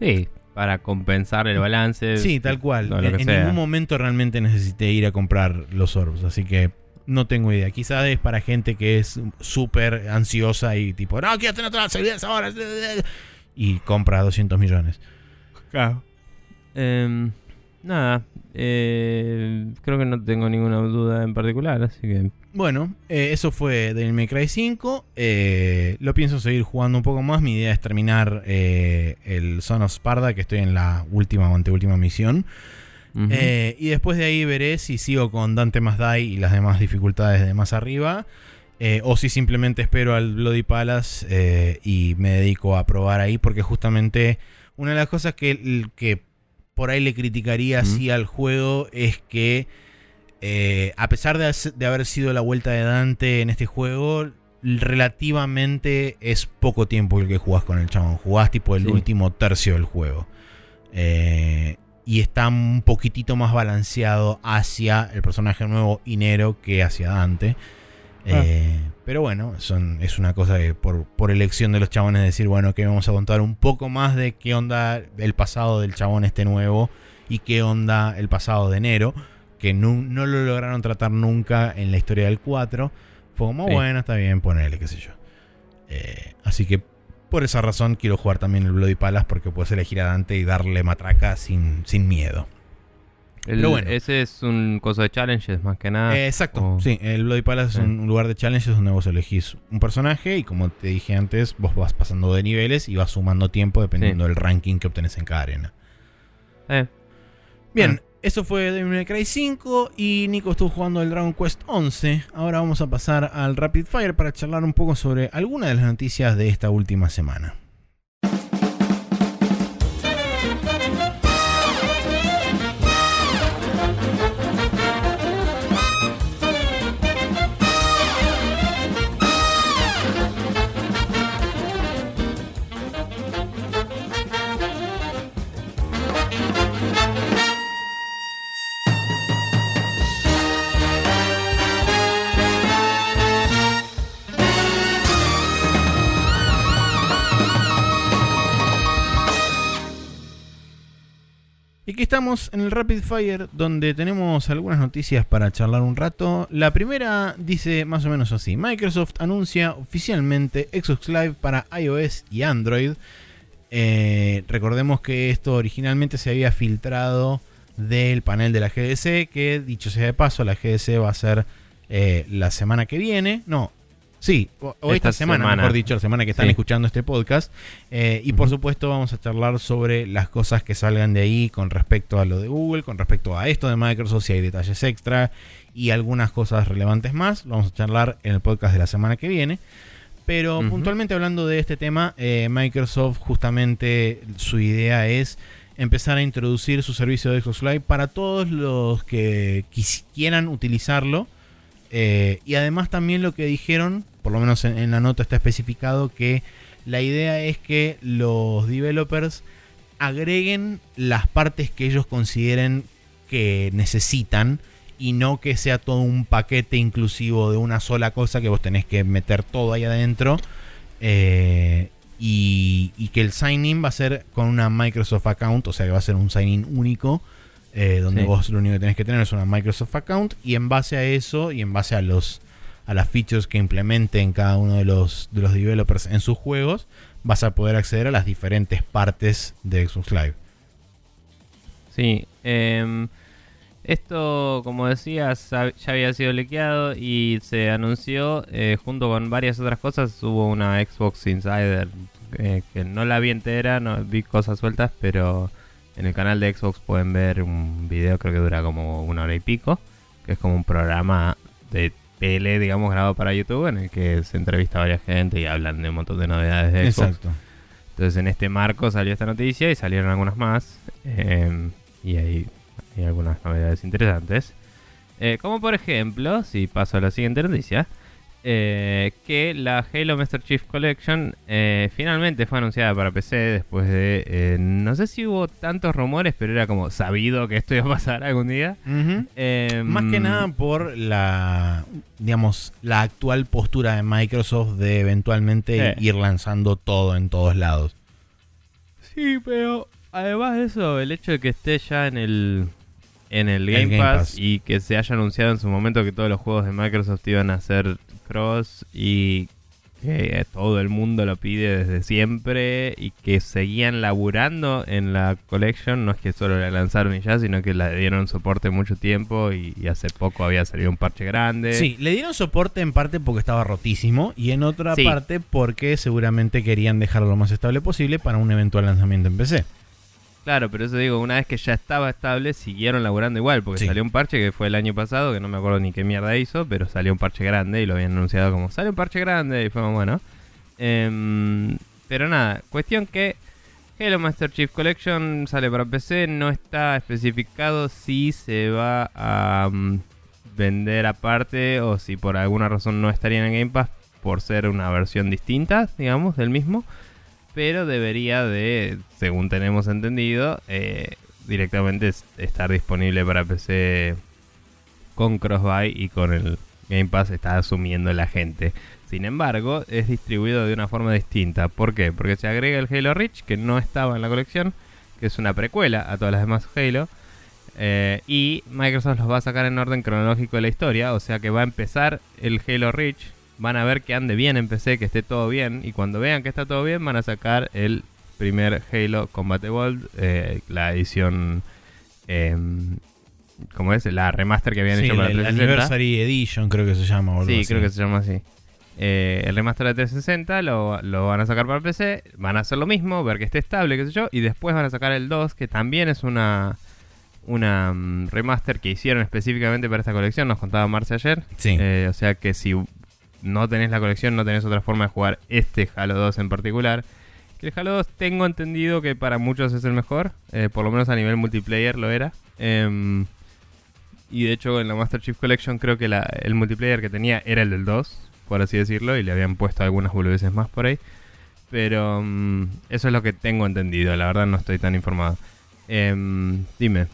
Sí, para compensar el balance. sí tal cual. en, ningún momento realmente necesité ir a comprar los orbs así que no tengo idea. Quizás es para gente que es súper ansiosa y tipo no quiero tener todas las habilidades ahora y compra 200 millones Em, nada, eh, creo que no tengo ninguna duda en particular, así que... Bueno, eh, eso fue Devil May Cry 5. Eh, lo pienso seguir jugando un poco más. Mi idea es terminar el Son of Sparda, que estoy en la última o anteúltima misión. y después de ahí veré si sigo con Dante más Die y las demás dificultades de más arriba. eh, o si simplemente espero al Bloody Palace eh, y me dedico a probar ahí. Porque justamente una de las cosas que, que por ahí le criticaría así al juego es que eh, a pesar de, haber sido la vuelta de Dante en este juego, relativamente es poco tiempo el que jugás con el chabón. Jugás tipo el Sí. último tercio del juego. Eh, y está un poquitito más balanceado hacia el personaje nuevo Inero que hacia Dante. Eh, pero bueno, son, es una cosa que por, por elección de los chabones decir, bueno, que vamos a contar un poco más de qué onda el pasado del chabón este nuevo y qué onda el pasado de enero, que nu- no lo lograron tratar nunca en la historia del 4. Fue como, Sí. bueno, está bien, ponele, qué sé yo. Eh, así que por esa razón quiero jugar también el Bloody Palace porque puedes elegir a Dante y darle matraca sin, sin miedo. El- Pero bueno. Ese es un coso de challenges más que nada. Eh, exacto, sí. El Bloody Palace Sí. es un lugar de challenges donde vos elegís un personaje y como te dije antes, vos vas pasando de niveles y vas sumando tiempo dependiendo del ranking que obtenés en cada arena. Eh, Bien, Ah. eso fue Devil May Cry 5 y Nico estuvo jugando el Dragon Quest 11. Ahora vamos a pasar al Rapid Fire para charlar un poco sobre algunas de las noticias de esta última semana. Aquí estamos en el Rapid Fire donde tenemos algunas noticias para charlar un rato. La primera dice más o menos así. Microsoft anuncia oficialmente Xbox Live para iOS y Android. Eh, recordemos que esto originalmente se había filtrado del panel de la GDC, que dicho sea de paso, la GDC va a ser eh, la semana que viene. No, sí, o, o esta, Esta semana, semana. mejor dicho, la semana que están Sí. escuchando este podcast. Eh, y por supuesto vamos a charlar sobre las cosas que salgan de ahí con respecto a lo de Google, con respecto a esto de Microsoft, si hay detalles extra y algunas cosas relevantes más. Lo vamos a charlar en el podcast de la semana que viene. Pero puntualmente hablando de este tema, eh, Microsoft justamente su idea es empezar a introducir su servicio de Xbox Live para todos los que quis- quieran utilizarlo. Eh, y además también lo que dijeron, por lo menos en, en la nota está especificado, que la idea es que los developers agreguen las partes que ellos consideren que necesitan y no que sea todo un paquete inclusivo de una sola cosa que vos tenés que meter todo ahí adentro. Eh, y, y que el sign-in va a ser con una Microsoft account, o sea que va a ser un sign-in único, eh, donde Sí. vos lo único que tenés que tener es una Microsoft account y en base a eso y en base a los a las features que implementen cada uno de los, de los developers en sus juegos, vas a poder acceder a las diferentes partes de Xbox Live. Sí, em, esto, como decías, ya había sido liqueado y se anunció eh, junto con varias otras cosas. Hubo una Xbox Insider eh, que no la vi entera, no vi cosas sueltas, pero en el canal de Xbox pueden ver un video, creo que dura como una hora y pico, que es como un programa de tele, digamos, grabado para YouTube, en el que se entrevista a varias gente y hablan de un montón de novedades de Xbox. Exacto. Entonces en este marco salió esta noticia y salieron algunas más. eh, y hay, hay algunas novedades interesantes. Eh, como por ejemplo, si paso a la siguiente noticia, eh, que la Halo Master Chief Collection eh, finalmente fue anunciada para PC después de... eh, no sé si hubo tantos rumores, pero era como sabido que esto iba a pasar algún día. Eh, Más que nada por la, digamos, la actual postura de Microsoft de eventualmente ir lanzando todo en todos lados. Sí, pero además de eso, el hecho de que esté ya en el en el Game, El Game Pass, Pass. y que se haya anunciado en su momento que todos los juegos de Microsoft iban a ser cross y que todo el mundo lo pide desde siempre y que seguían laburando en la collection, no es que solo la lanzaron y ya, sino que la dieron soporte mucho tiempo y, y hace poco había salido un parche grande. Sí, le dieron soporte en parte porque estaba rotísimo y en otra Sí. parte porque seguramente querían dejarlo lo más estable posible para un eventual lanzamiento en PC. Claro, pero eso digo, una vez que ya estaba estable, siguieron laburando igual, porque Sí. salió un parche que fue el año pasado, que no me acuerdo ni qué mierda hizo, pero salió un parche grande y lo habían anunciado como, sale un parche grande, y fue bueno. Em, pero nada, cuestión que Halo Master Chief Collection sale para PC, no está especificado si se va a mm, vender aparte o si por alguna razón no estaría en el Game Pass por ser una versión distinta, digamos, del mismo pero debería de, según tenemos entendido, eh, directamente es- estar disponible para PC con Crossbuy y con el Game Pass está asumiendo la gente. Sin embargo, es distribuido de una forma distinta. ¿Por qué? Porque se agrega el Halo Reach, que no estaba en la colección, que es una precuela a todas las demás Halo. eh, y Microsoft los va a sacar en orden cronológico de la historia, o sea que va a empezar el Halo Reach van a ver que ande bien en PC, que esté todo bien, y cuando vean que está todo bien, van a sacar el primer Halo Combat Evolved, eh, la edición em, como es la remaster que habían Sí, hecho para el, 360. Anniversary Edition creo que se llama. Sí, así. creo que se llama así. Eh, el remaster de 360 lo, lo van a sacar para PC, van a hacer lo mismo, ver que esté estable, qué sé yo, y después van a sacar el 2, que también es una una mm, remaster que hicieron específicamente para esta colección, nos contaba Marce ayer. Sí. Eh, o sea que si no tenés la colección, no tenés otra forma de jugar este Halo 2 en particular. Que el Halo 2 tengo entendido que para muchos es el mejor, eh, por lo menos a nivel multiplayer lo era. Em, y de hecho en la Master Chief Collection creo que la- el multiplayer que tenía era el del 2, por así decirlo, y le habían puesto algunas boludeces más por ahí. Pero mm, eso es lo que tengo entendido, la verdad no estoy tan informado. Em, dime.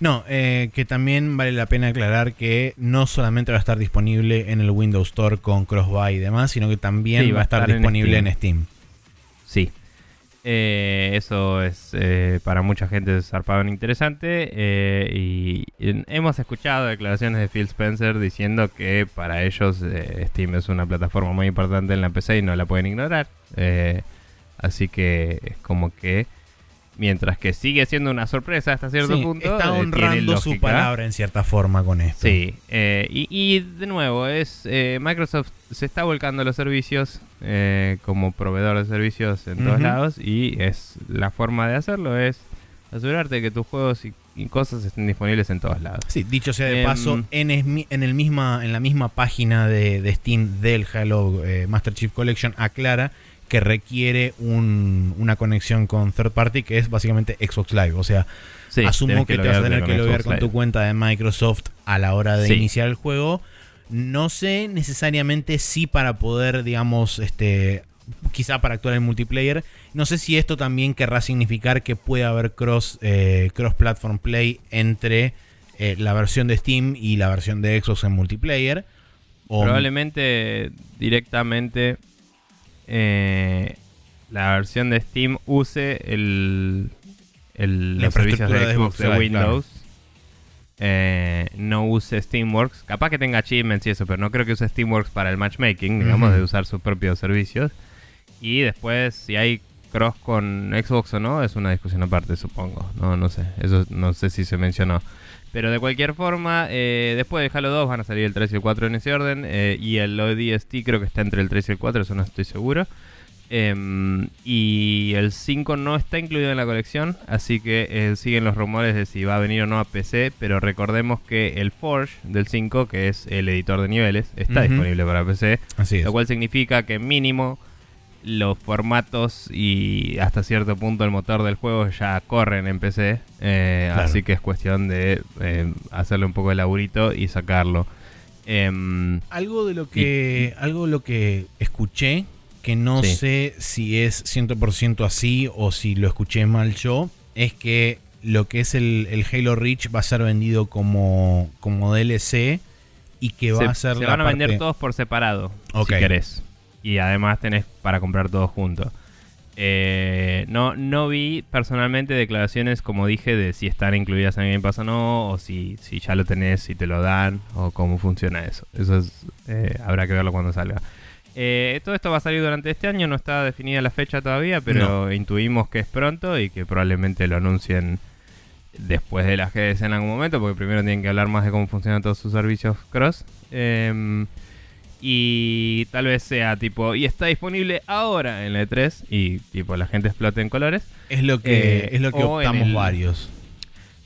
No, eh, que también vale la pena aclarar que no solamente va a estar disponible en el Windows Store con Crossbuy y demás, sino que también Sí, va a estar, disponible Steam. en Steam. Sí. Eh, eso es eh, para mucha gente zarpado interesante. eh, y, hemos escuchado declaraciones de Phil Spencer diciendo que para ellos eh, Steam es una plataforma muy importante en la PC y no la pueden ignorar. Así que es como que mientras que sigue siendo una sorpresa hasta cierto Sí, punto, está eh, honrando su palabra en cierta forma con esto. Sí, eh, y, y de nuevo, es eh, Microsoft se está volcando a los servicios eh, como proveedor de servicios en todos lados y es la forma de hacerlo es asegurarte que tus juegos y, y cosas estén disponibles en todos lados. Sí, dicho sea de Em, paso, en, esmi- en, el misma, en la misma página de, de Steam del Halo eh, Master Chief Collection aclara que requiere un- una conexión con third party que es básicamente Xbox Live. O sea, Sí, asumo tenés que, te vas a tener que loguear con tu cuenta de Microsoft a la hora de Sí. iniciar el juego. No sé necesariamente si para poder, digamos, este quizá para actuar en multiplayer. No sé si esto también querrá significar que puede haber cross, eh, cross platform play entre eh, la versión de Steam y la versión de Xbox en multiplayer. O- Probablemente directamente eh, la versión de Steam use el, los servicios de Xbox de Windows. Eh, no use Steamworks. Capaz que tenga achievements y eso, pero no creo que use Steamworks para el matchmaking, digamos, de usar sus propios servicios. Y después, si hay cross con Xbox o no, es una discusión aparte, supongo. No, no sé. Eso no sé si se mencionó. Pero de cualquier forma, eh, después de Halo 2 van a salir el 3 y el 4 en ese orden. eh, y el ODST creo que está entre el 3 y el 4, eso no estoy seguro. Em, y el 5 no está incluido en la colección, así que eh, siguen los rumores de si va a venir o no a PC, pero recordemos que el Forge del 5, que es el editor de niveles, está disponible para PC, Así es. lo cual significa que mínimo los formatos y hasta cierto punto el motor del juego ya corren en PC, eh, Claro. así que es cuestión de eh, hacerle un poco de laburito y sacarlo. Em, Algo de lo que, algo de lo que escuché, que no Sí. sé si es 100% así o si lo escuché mal yo, es que lo que es el, el Halo Reach va a ser vendido como, como DLC y que va se, a ser se la van a vender todos por separado, Ok. si querés. Y además tenés para comprar todos juntos. Eh, no, no vi personalmente declaraciones, como dije, de si están incluidas en Game Pass o no, o si, si ya lo tenés, si te lo dan, o cómo funciona eso. Eso es, eh, habrá que verlo cuando salga. Eh, todo esto va a salir durante este año, no está definida la fecha todavía, pero intuimos que es pronto y que probablemente lo anuncien después de las GDC en algún momento, porque primero tienen que hablar más de cómo funcionan todos sus servicios cross. Y tal vez sea tipo, y está disponible ahora en la E3, y tipo la gente explote en colores. Es lo que, Eh, es lo que optamos el- varios.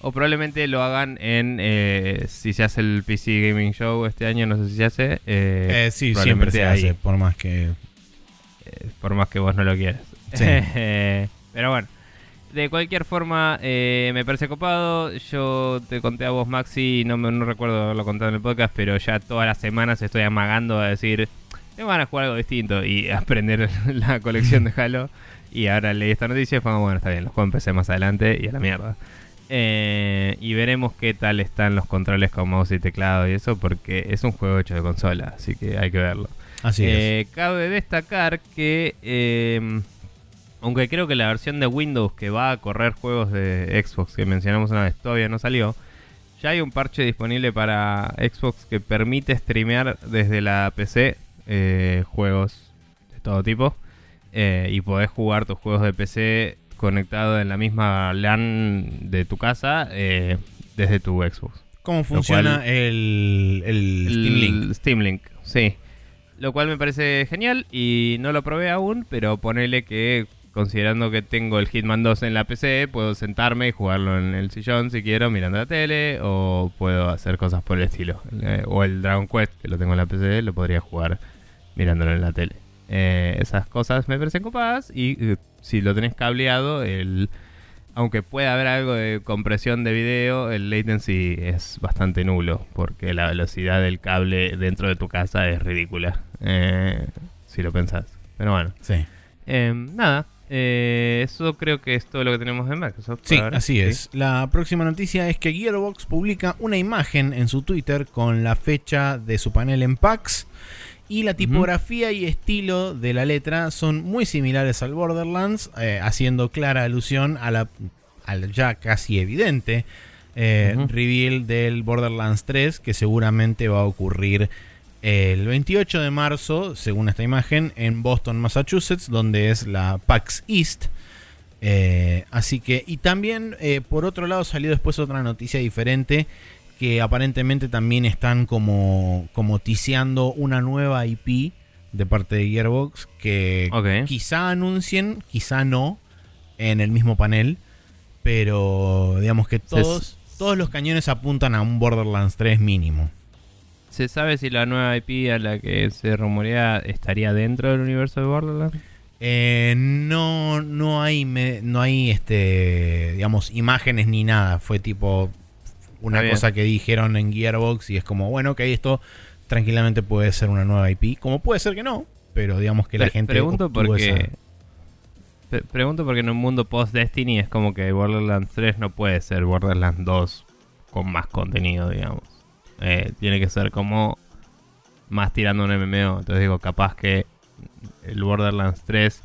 O probablemente lo hagan en, eh, si se hace el PC Gaming Show este año, no sé si se hace. eh, Eh, sí, siempre se ahí. hace, por más que... eh, por más que vos no lo quieras. Sí. Pero bueno, de cualquier forma, eh, me parece copado. Yo te conté a vos, Maxi, no, me, no recuerdo haberlo contado en el podcast, pero ya todas las semanas estoy amagando a decir, tengo ganas de jugar algo distinto y aprender la colección de Halo. Y ahora leí esta noticia y fue bueno, está bien, los juego empecé más adelante y a la mierda. Eh, y veremos qué tal están los controles con mouse y teclado y eso, porque es un juego hecho de consola, así que hay que verlo. Así es. Eh, cabe destacar que, eh, aunque creo que la versión de Windows que va a correr juegos de Xbox que mencionamos una vez todavía no salió, ya hay un parche disponible para Xbox que permite streamear desde la PC eh, juegos de todo tipo eh, y podés jugar tus juegos de PC conectado en la misma LAN de tu casa eh, desde tu Xbox. cómo funciona cual- el, el Steam Link. Steam Link, sí. Lo cual me parece genial y no lo probé aún, pero ponele que considerando que tengo el Hitman 2 en la PC, puedo sentarme y jugarlo en el sillón si quiero mirando la tele o puedo hacer cosas por el estilo. Eh, o el Dragon Quest, que lo tengo en la PC, lo podría jugar mirándolo en la tele. Eh, esas cosas me parecen copadas y eh, si lo tenés cableado, el aunque pueda haber algo de compresión de video, el latency es bastante nulo, porque la velocidad del cable dentro de tu casa es ridícula, eh, si lo pensás. Pero bueno, Sí, nada, eh, eso creo que es todo lo que tenemos en Microsoft. sí ahora. así es. La próxima noticia es que Gearbox publica una imagen en su Twitter con la fecha de su panel en PAX. Y la tipografía y estilo de la letra son muy similares al Borderlands, eh, haciendo clara alusión a la, al ya casi evidente eh, reveal del Borderlands 3, que seguramente va a ocurrir el 28 de marzo, según esta imagen, en Boston, Massachusetts, donde es la PAX East. Eh, así que, y también, eh, por otro lado, salió después otra noticia diferente que aparentemente también están como, como tiseando una nueva IP de parte de Gearbox que quizá anuncien, quizá no, en el mismo panel, pero digamos que todos, todos los cañones apuntan a un Borderlands 3 mínimo. ¿Se sabe si la nueva IP a la que se rumorea estaría dentro del universo de Borderlands? Eh, no, no hay, me- no hay, este, digamos, imágenes ni nada. Fue tipo una cosa que dijeron en Gearbox y es como, bueno, que esto tranquilamente puede ser una nueva IP. Como puede ser que no, pero digamos que la Pre- gente pregunto porque esa- pre- pregunto porque en un mundo post Destiny es como que Borderlands 3 no puede ser Borderlands 2 con más contenido, digamos. Eh, tiene que ser como más tirando un MMO. Entonces digo, capaz que el Borderlands 3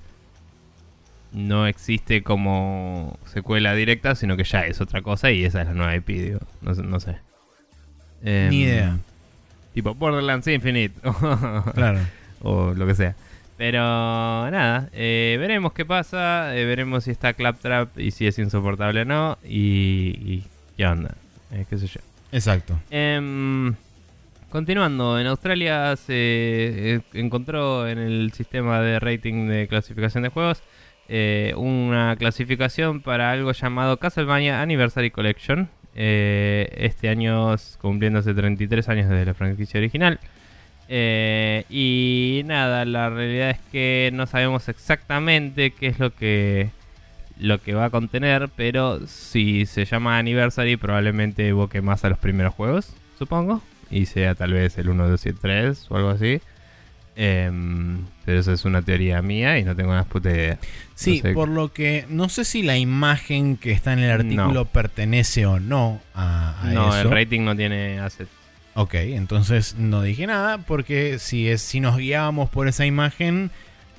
no existe como secuela directa, sino que ya es otra cosa y esa es la nueva IP, digo. No, sé- no sé. Em, Ni idea. Tipo Borderlands Infinite. Claro. o lo que sea. Pero nada, eh, veremos qué pasa, eh, veremos si está Claptrap y si es insoportable o no, y, y qué onda, qué sé yo. Exacto. Em, continuando, en Australia se eh, encontró en el sistema de rating de clasificación de juegos eh, una clasificación para algo llamado Castlevania Anniversary Collection. Eh, este año cumpliéndose 33 años desde la franquicia original. Eh, y nada, la realidad es que no sabemos exactamente qué es lo que lo que va a contener, pero si se llama Anniversary probablemente evoque más a los primeros juegos, supongo, y sea tal vez el 1, 2 y el 3 o algo así. Em, pero eso es una teoría mía y no tengo una puta idea. Sí, No sé. por lo que no sé si la imagen que está en el artículo No. pertenece o no a, a no, eso. el rating no tiene asset. Ok, entonces no dije nada porque si, es, si nos guiábamos por esa imagen,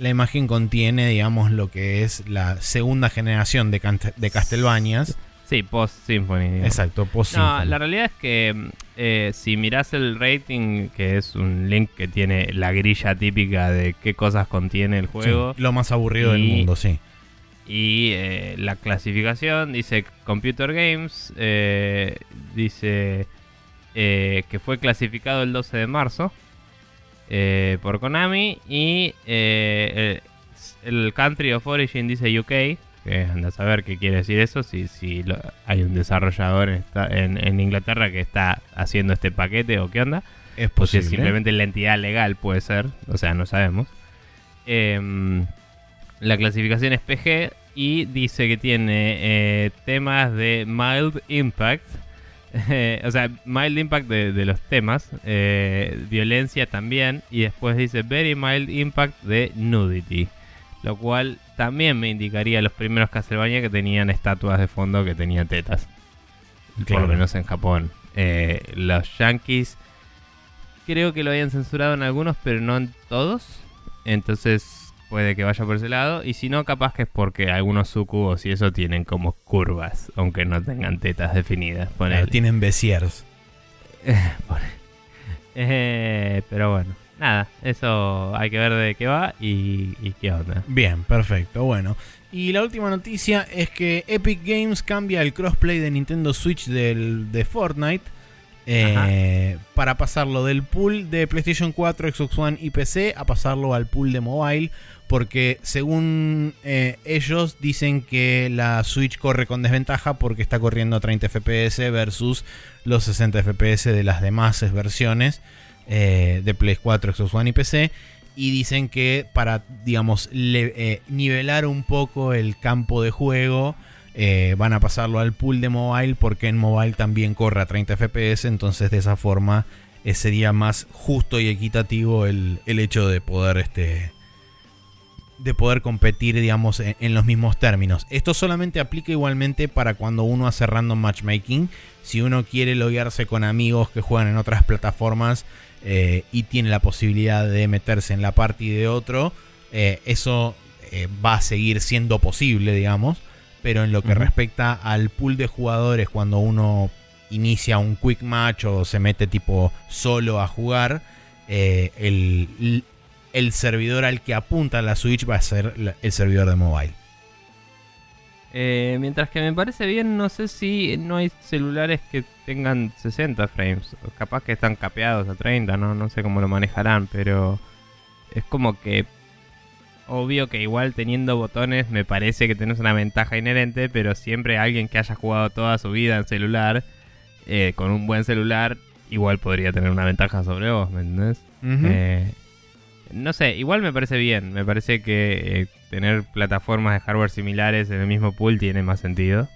la imagen contiene, digamos, lo que es la segunda generación de, de Castlevanias. Sí, post Symphony. digamos. Exacto, post No, Symphony. la realidad es que eh, si mirás el rating, que es un link que tiene la grilla típica de qué cosas contiene el Sí, juego, lo más aburrido del mundo, sí. y eh, la clasificación dice Computer Games, eh, dice que fue clasificado el 12 de marzo eh, por Konami y eh, el, el Country of Origin dice UK, que anda a saber qué quiere decir eso, si, si lo- hay un desarrollador en, esta- en- en Inglaterra que está haciendo este paquete o qué onda. Es O si posible. es simplemente la entidad legal puede ser, o sea, no sabemos. Em, la clasificación es PG y dice que tiene eh, temas de mild impact. Eh, o sea, mild impact de, de los temas, eh, violencia también, y después dice very mild impact de nudity. Lo cual también me indicaría los primeros Castlevania que tenían estatuas de fondo que tenían tetas. Por lo menos en Japón. Eh, los yankees creo que lo habían censurado en algunos, pero no en todos. Entonces puede que vaya por ese lado. Y si no, capaz que es porque algunos sucubos y eso tienen como curvas, aunque no tengan tetas definidas. Claro, tienen besiers. Pone. Eh, pero bueno, nada, eso hay que ver de qué va y, y qué onda. Bien, perfecto, bueno. Y la última noticia es que Epic Games cambia el crossplay de Nintendo Switch del, de Fortnite eh, para pasarlo del pool de PlayStation 4, Xbox One y PC a pasarlo al pool de mobile. Porque según eh, ellos dicen que la Switch corre con desventaja porque está corriendo a 30 FPS versus los 60 FPS de las demás versiones eh, de Play 4, Xbox One y PC. Y dicen que para, digamos, nivelar un poco el campo de juego, eh, van a pasarlo al pool de mobile porque en mobile también corre a 30 FPS, entonces de esa forma eh, sería más justo y equitativo el, hecho de poder este de poder competir digamos en, los mismos términos. Esto solamente aplica igualmente para cuando uno hace random matchmaking. Si uno quiere loguearse con amigos que juegan en otras plataformas eh, y tiene la posibilidad de meterse en la party de otro, eso va a seguir siendo posible, digamos pero en lo que respecta al pool de jugadores cuando uno inicia un quick match o se mete tipo solo a jugar, eh, el, servidor al que apunta la Switch va a ser el servidor de mobile. Eh, mientras que me parece bien, no sé si no hay celulares que tengan 60 frames. Capaz que están capeados a 30, no, no sé cómo lo manejarán, pero es como que obvio que igual teniendo botones me parece que tenés una ventaja inherente, pero siempre alguien que haya jugado toda su vida en celular, eh, con un buen celular, igual podría tener una ventaja sobre vos, ¿me entendés? Eh, no sé, igual me parece bien, me parece que eh, tener plataformas de hardware similares en el mismo pool tiene más sentido.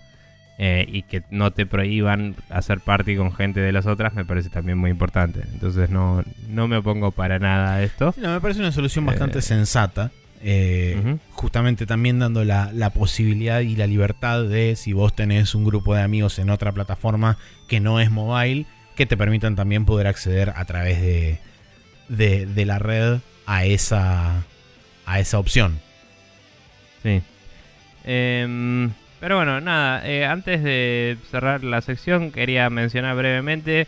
y que no te prohíban hacer party con gente de las otras me parece también muy importante. Entonces no, no me opongo para nada a esto. no, me parece una solución bastante sensata. Eh, justamente también dando la, posibilidad y la libertad de si vos tenés un grupo de amigos en otra plataforma que no es mobile, que te permitan también poder acceder a través de, de, la red a esa, a esa opción. Sí. Em, pero bueno, nada, eh, antes de cerrar la sección quería mencionar brevemente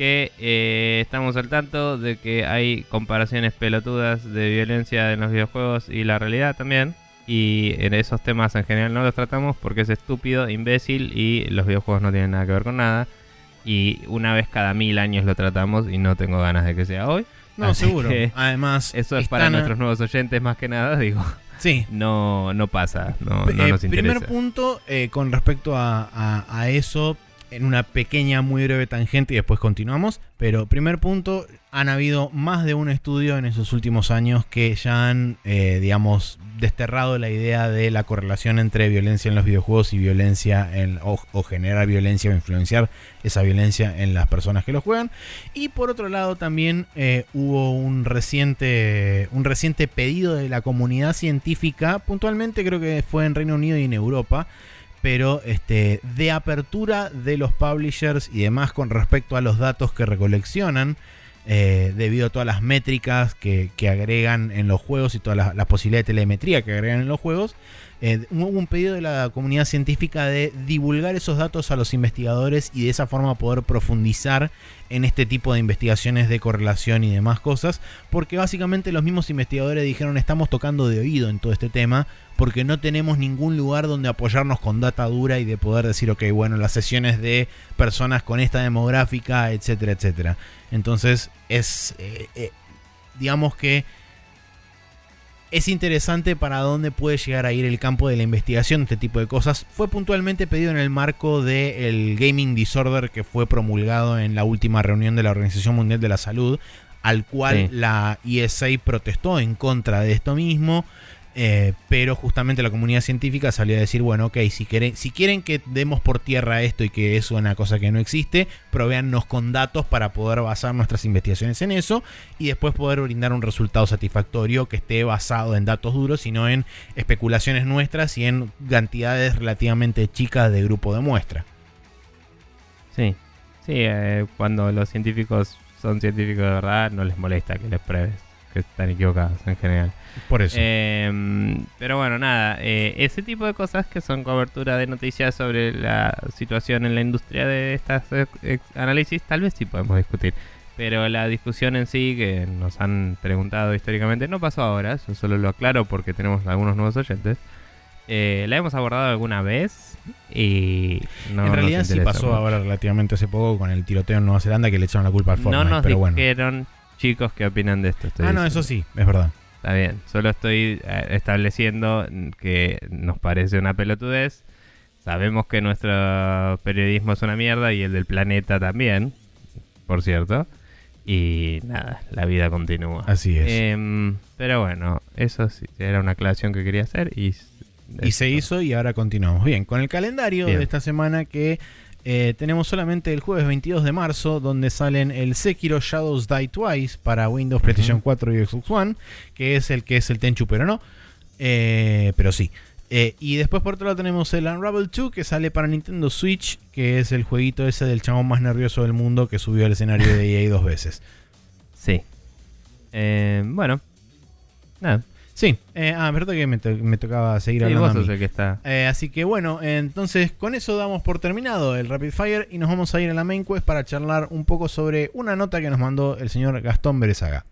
que eh, estamos al tanto de que hay comparaciones pelotudas de violencia en los videojuegos y la realidad también. Y en esos temas en general no los tratamos porque es estúpido, imbécil y los videojuegos no tienen nada que ver con nada. Y una vez cada mil años lo tratamos y no tengo ganas de que sea hoy. No, seguro. Además, eso es para nuestros nuevos oyentes más que nada, digo. Sí. No, no pasa, no, no eh, nos interesa. Primer punto, eh, con respecto a, a eso, en una pequeña, muy breve tangente y después continuamos. Pero primer punto, han habido más de un estudio en esos últimos años que ya han, eh, digamos, desterrado la idea de la correlación entre violencia en los videojuegos y violencia en, o, generar violencia o influenciar esa violencia en las personas que lo juegan. Y por otro lado también eh, hubo un reciente, un reciente pedido de la comunidad científica, puntualmente creo que fue en Reino Unido y en Europa, pero este, de apertura de los publishers y demás con respecto a los datos que recoleccionan, eh, debido a todas las métricas que, agregan en los juegos y todas las, las posibilidades de telemetría que agregan en los juegos, eh, hubo un pedido de la comunidad científica de divulgar esos datos a los investigadores y de esa forma poder profundizar en este tipo de investigaciones de correlación y demás cosas, porque básicamente los mismos investigadores dijeron estamos tocando de oído en todo este tema, porque no tenemos ningún lugar donde apoyarnos con data dura y de poder decir, ok, bueno, las sesiones de personas con esta demográfica, etcétera, etcétera. Entonces es, eh, eh, digamos que es interesante para dónde puede llegar a ir el campo de la investigación de este tipo de cosas. Fue puntualmente pedido en el marco del Gaming Disorder que fue promulgado en la última reunión de la Organización Mundial de la Salud, al cual la ESA protestó en contra de esto mismo. Eh, pero justamente la comunidad científica salió a decir, bueno, ok, si quieren, si quieren que demos por tierra esto y que es una cosa que no existe, proveannos con datos para poder basar nuestras investigaciones en eso y después poder brindar un resultado satisfactorio que esté basado en datos duros y no en especulaciones nuestras y en cantidades relativamente chicas de grupo de muestra. Sí, sí, eh, cuando los científicos son científicos de verdad, no les molesta que les pruebes que están equivocados en general. Por eso. Em, pero bueno, nada, eh, ese tipo de cosas que son cobertura de noticias sobre la situación en la industria de estas eh, análisis, tal vez sí podemos discutir. Pero la discusión en sí que nos han preguntado históricamente no pasó ahora, eso solo lo aclaro porque tenemos algunos nuevos oyentes. Eh, la hemos abordado alguna vez y no en nos realidad sí interesa pasó mucho. ahora relativamente hace poco con el tiroteo en Nueva Zelanda que le echaron la culpa al No Fortnite, nos pero bueno. Chicos, qué opinan de esto. estoy Ah, no, diciendo. eso sí, es verdad. Está bien, solo estoy eh, estableciendo que nos parece una pelotudez. Sabemos que nuestro periodismo es una mierda y el del planeta también, por cierto. Y nada, la vida continúa. Así es. Em, pero bueno, eso sí, era una aclaración que quería hacer y... y se hizo y ahora continuamos. Bien, con el calendario Bien. de esta semana que eh, tenemos solamente el jueves 22 de marzo, donde salen el Sekiro Shadows Die Twice para Windows, PlayStation 4 y Xbox One, que es el que es el Tenchu, pero no. Eh, pero sí. Eh, y después por otro lado tenemos el Unravel 2 que sale para Nintendo Switch, que es el jueguito ese del chabón más nervioso del mundo que subió al escenario de EA dos veces. Sí. Bueno. Nada. Sí, eh, ah, verdad que me, to- me tocaba seguir Sí, hablando. vos a mí. sos el que está... Eh, así que bueno, entonces con eso damos por terminado el Rapid Fire y nos vamos a ir a la main quest para charlar un poco sobre una nota que nos mandó el señor Gastón Berezaga.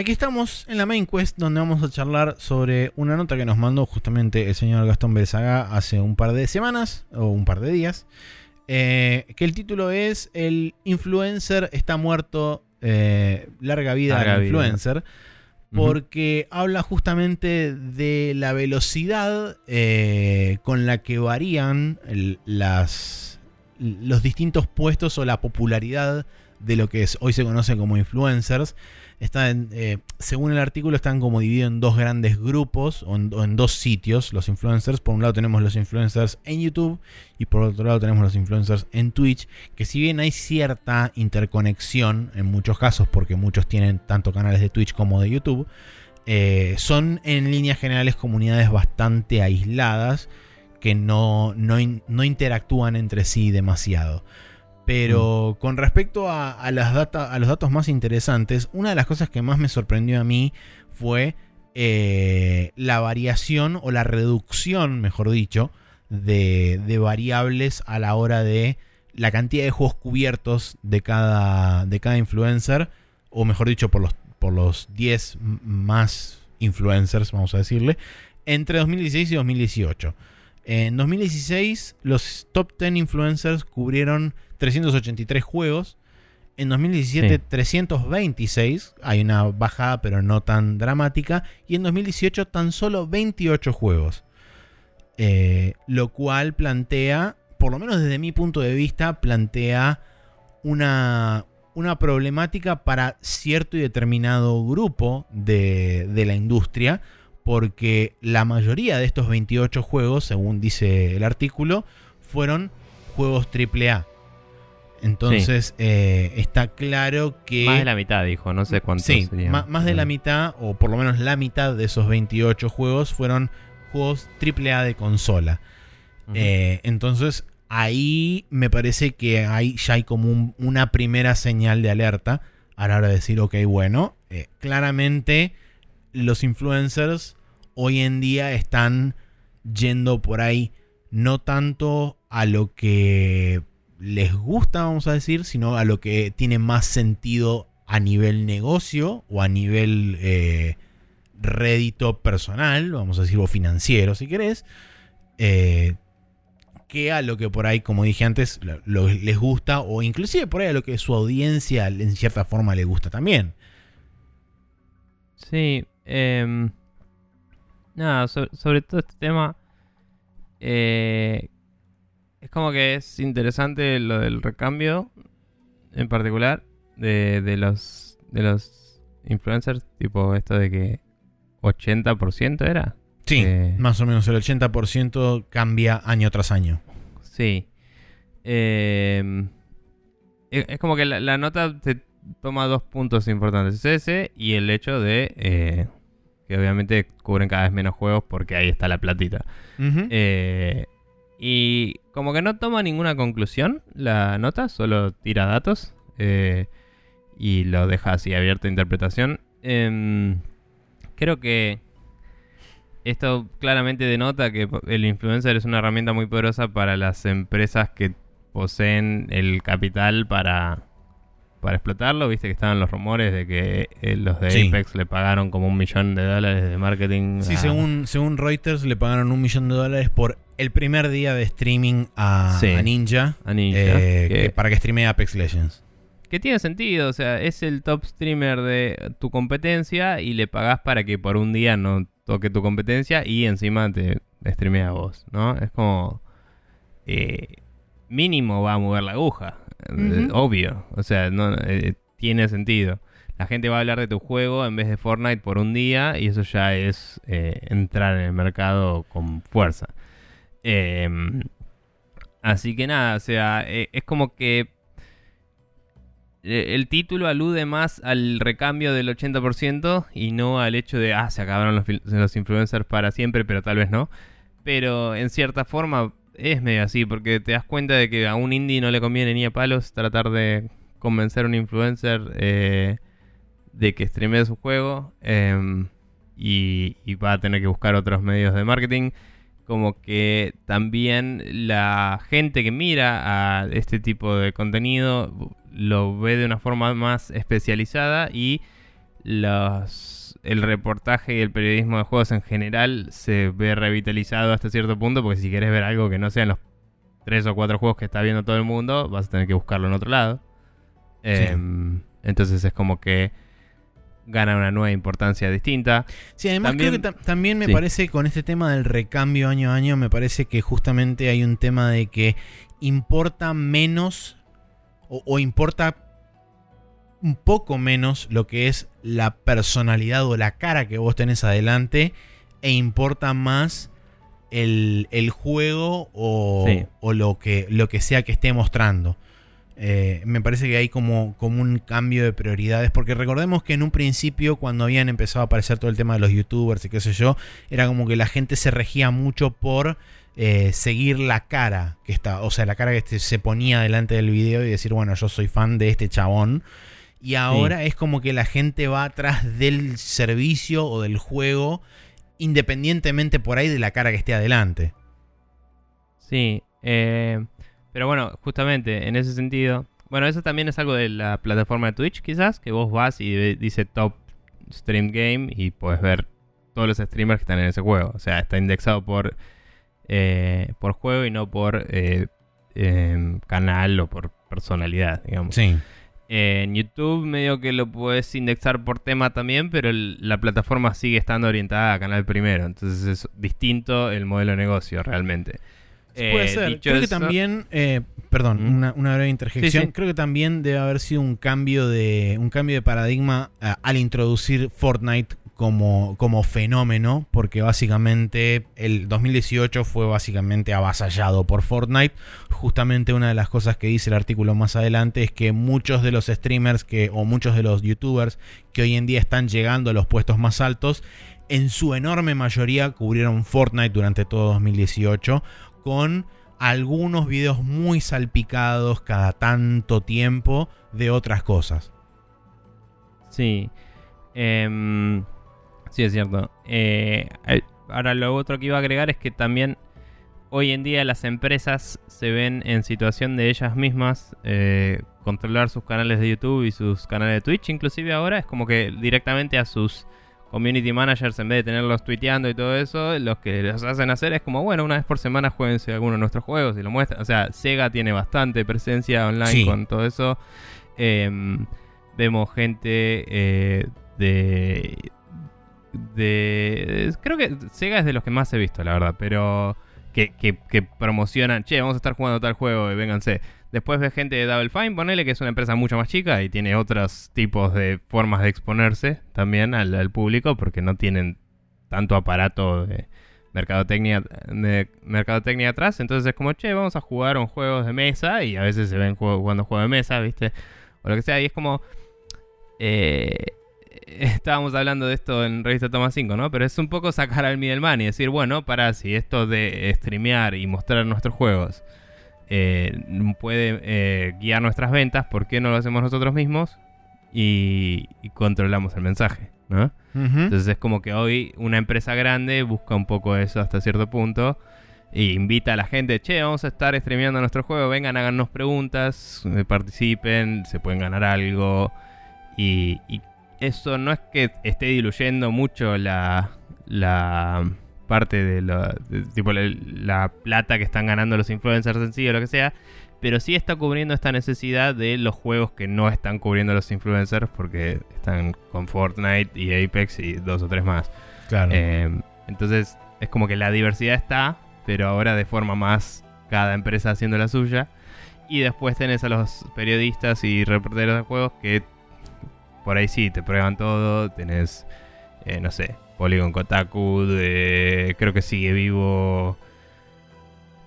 Aquí estamos en la main quest donde vamos a charlar sobre una nota que nos mandó justamente el señor Gastón Berezaga hace un par de semanas o un par de días. eh, que el título es El influencer está muerto, eh, larga vida Larga al vida. influencer. Porque habla justamente de la velocidad eh, con la que varían el- las, los distintos puestos o la popularidad de lo que es, hoy se conoce como influencers. Está en, eh, según el artículo, están como divididos en dos grandes grupos o en, dos sitios los influencers. Por un lado tenemos los influencers en YouTube y por otro lado tenemos los influencers en Twitch. Que si bien hay cierta interconexión en muchos casos, porque muchos tienen tanto canales de Twitch como de YouTube, eh, son en líneas generales comunidades bastante aisladas que no, no, no interactúan entre sí demasiado. Pero con respecto a, a las data- a los datos más interesantes, una de las cosas que más me sorprendió a mí fue eh, la variación o la reducción, mejor dicho, de, de variables a la hora de la cantidad de juegos cubiertos de cada, de cada influencer, o mejor dicho, por los, por los 10 m- más influencers, vamos a decirle, entre 2016 y 2018. En 2016, los top 10 influencers cubrieron 383 juegos. En 2017, Sí. 326. Hay una bajada, pero no tan dramática. Y en 2018, tan solo 28 juegos. Eh, lo cual plantea, por lo menos desde mi punto de vista, plantea una, una problemática para cierto y determinado grupo de, de la industria, porque la mayoría de estos 28 juegos, según dice el artículo, fueron juegos AAA. Entonces eh, está claro que... Más de la mitad, dijo. No sé cuántos Sí, serían. más de la mitad, o por lo menos la mitad de esos 28 juegos fueron juegos AAA de consola. Eh, entonces ahí me parece que hay, ya hay como un- una primera señal de alerta a la hora de decir, ok, bueno, eh, claramente los influencers hoy en día están yendo por ahí no tanto a lo que les gusta, vamos a decir, sino a lo que tiene más sentido a nivel negocio o a nivel eh, rédito personal, vamos a decir, o financiero, si querés, eh, que a lo que por ahí, como dije antes, les gusta, o inclusive por ahí a lo que su audiencia en cierta forma le gusta también. Sí, em, nada, so- sobre todo este tema, eh, es como que es interesante lo del recambio, en particular, de, de los de los influencers, tipo esto de que 80% era. Sí, Eh. más o menos el 80% cambia año tras año. Sí. Em, es, como que la, la nota te toma dos puntos importantes. Es ese y el hecho de eh, que obviamente cubren cada vez menos juegos porque ahí está la platita. Eh, y como que no toma ninguna conclusión la nota, solo tira datos eh, y lo deja así abierto a interpretación. Em, creo que esto claramente denota que el influencer es una herramienta muy poderosa para las empresas que poseen el capital para, para explotarlo. Viste que estaban los rumores de que eh, los de Sí. Apex le pagaron como un millón de dólares de marketing. Sí, a- según, según Reuters le pagaron un millón de dólares por el primer día de streaming a, Sí. a Ninja, a Ninja, eh, que- que- para que streamee Apex Legends. Que tiene sentido, o sea, es el top streamer de tu competencia y le pagás para que por un día no toque tu competencia y encima te streamee a vos, ¿no? Es como... eh, mínimo va a mover la aguja, eh, obvio, o sea, no eh, tiene sentido. La gente va a hablar de tu juego en vez de Fortnite por un día y eso ya es eh, entrar en el mercado con fuerza. Em, así que nada, o sea, eh, es como que eh, el título alude más al recambio del 80% y no al hecho de, ah, se acabaron los influencers para siempre, pero tal vez no. Pero en cierta forma es medio así, porque te das cuenta de que a un indie no le conviene ni a palos tratar de convencer a un influencer eh, de que streamee su juego em, y, y va a tener que buscar otros medios de marketing. Como que también la gente que mira a este tipo de contenido lo ve de una forma más especializada y los, el reportaje y el periodismo de juegos en general se ve revitalizado hasta cierto punto porque si quieres ver algo que no sean los tres o cuatro juegos que está viendo todo el mundo vas a tener que buscarlo en otro lado. Em, entonces es como que gana una nueva importancia distinta. Sí, además También- creo que ta- también me sí. parece con este tema del recambio año a año, me parece que justamente hay un tema de que importa menos o, o importa un poco menos lo que es la personalidad o la cara que vos tenés adelante e importa más el, el juego o, Sí. o lo, que, lo que sea que esté mostrando. Eh, me parece que hay como, como un cambio de prioridades, porque recordemos que en un principio cuando habían empezado a aparecer todo el tema de los youtubers y qué sé yo, era como que la gente se regía mucho por eh, seguir la cara que está, o sea, la cara que se ponía delante del video y decir, bueno, yo soy fan de este chabón. Y ahora es como que la gente va atrás del servicio o del juego, independientemente por ahí de la cara que esté adelante. Sí, eh, pero bueno, justamente en ese sentido, bueno, eso también es algo de la plataforma de Twitch quizás, que vos vas y dice top stream game y puedes ver todos los streamers que están en ese juego. O sea, está indexado por, eh, por juego y no por eh, em, canal o por personalidad, digamos. Sí. En YouTube medio que lo puedes indexar por tema también, pero el- la plataforma sigue estando orientada a canal primero. Entonces es distinto el modelo de negocio realmente. Puede Eh, ser. Creo que también, eh, perdón, Mm. una, una breve interjección. Sí, sí. Creo que también debe haber sido un cambio de un cambio de paradigma eh, al introducir Fortnite como, como fenómeno, porque básicamente el 2018 fue básicamente avasallado por Fortnite. Justamente una de las cosas que dice el artículo más adelante es que muchos de los streamers que o muchos de los youtubers que hoy en día están llegando a los puestos más altos, en su enorme mayoría cubrieron Fortnite durante todo 2018 con algunos videos muy salpicados cada tanto tiempo de otras cosas. Sí. Em, sí, es cierto. Eh, ahora, lo otro que iba a agregar es que también hoy en día las empresas se ven en situación de ellas mismas eh, controlar sus canales de YouTube y sus canales de Twitch. Inclusive ahora es como que directamente a sus community managers, en vez de tenerlos tuiteando y todo eso, los que los hacen hacer es como, bueno, una vez por semana jueguense alguno de nuestros juegos y lo muestran. O sea, Sega tiene bastante presencia online Sí. con todo eso. Em, vemos gente eh, de, de... Creo que Sega es de los que más he visto, la verdad, pero que, promocionan, che, vamos a estar jugando tal juego y vénganse. Después ves gente de Double Fine, ponele que es una empresa mucho más chica y tiene otros tipos de formas de exponerse también al, público porque no tienen tanto aparato de mercadotecnia, mercadotecnia atrás. Entonces es como, che, vamos a jugar un juego de mesa y a veces se ven jugando juegos de mesa, ¿viste? O lo que sea. Y es como... eh, estábamos hablando de esto en Revista Toma 5, ¿no? Pero es un poco sacar al middleman y decir, bueno, para si esto de streamear y mostrar nuestros juegos eh, puede eh, guiar nuestras ventas, ¿por qué no lo hacemos nosotros mismos? Y, controlamos el mensaje, ¿no? Entonces es como que hoy una empresa grande busca un poco eso hasta cierto punto. E invita a la gente, che, vamos a estar streameando nuestro juego, vengan, háganos preguntas, eh, participen, se pueden ganar algo. Y, eso no es que esté diluyendo mucho la, la parte de, la, tipo la, plata que están ganando los influencers en sí o lo que sea, pero sí está cubriendo esta necesidad de los juegos que no están cubriendo los influencers porque están con Fortnite y Apex y dos o tres más. Claro. Eh, entonces es como que la diversidad está, pero ahora de forma más cada empresa haciendo la suya. Y después tenés a los periodistas y reporteros de juegos que por ahí sí te prueban todo. Tenés, eh, no sé, Polygon Kotaku, de, creo que sigue vivo.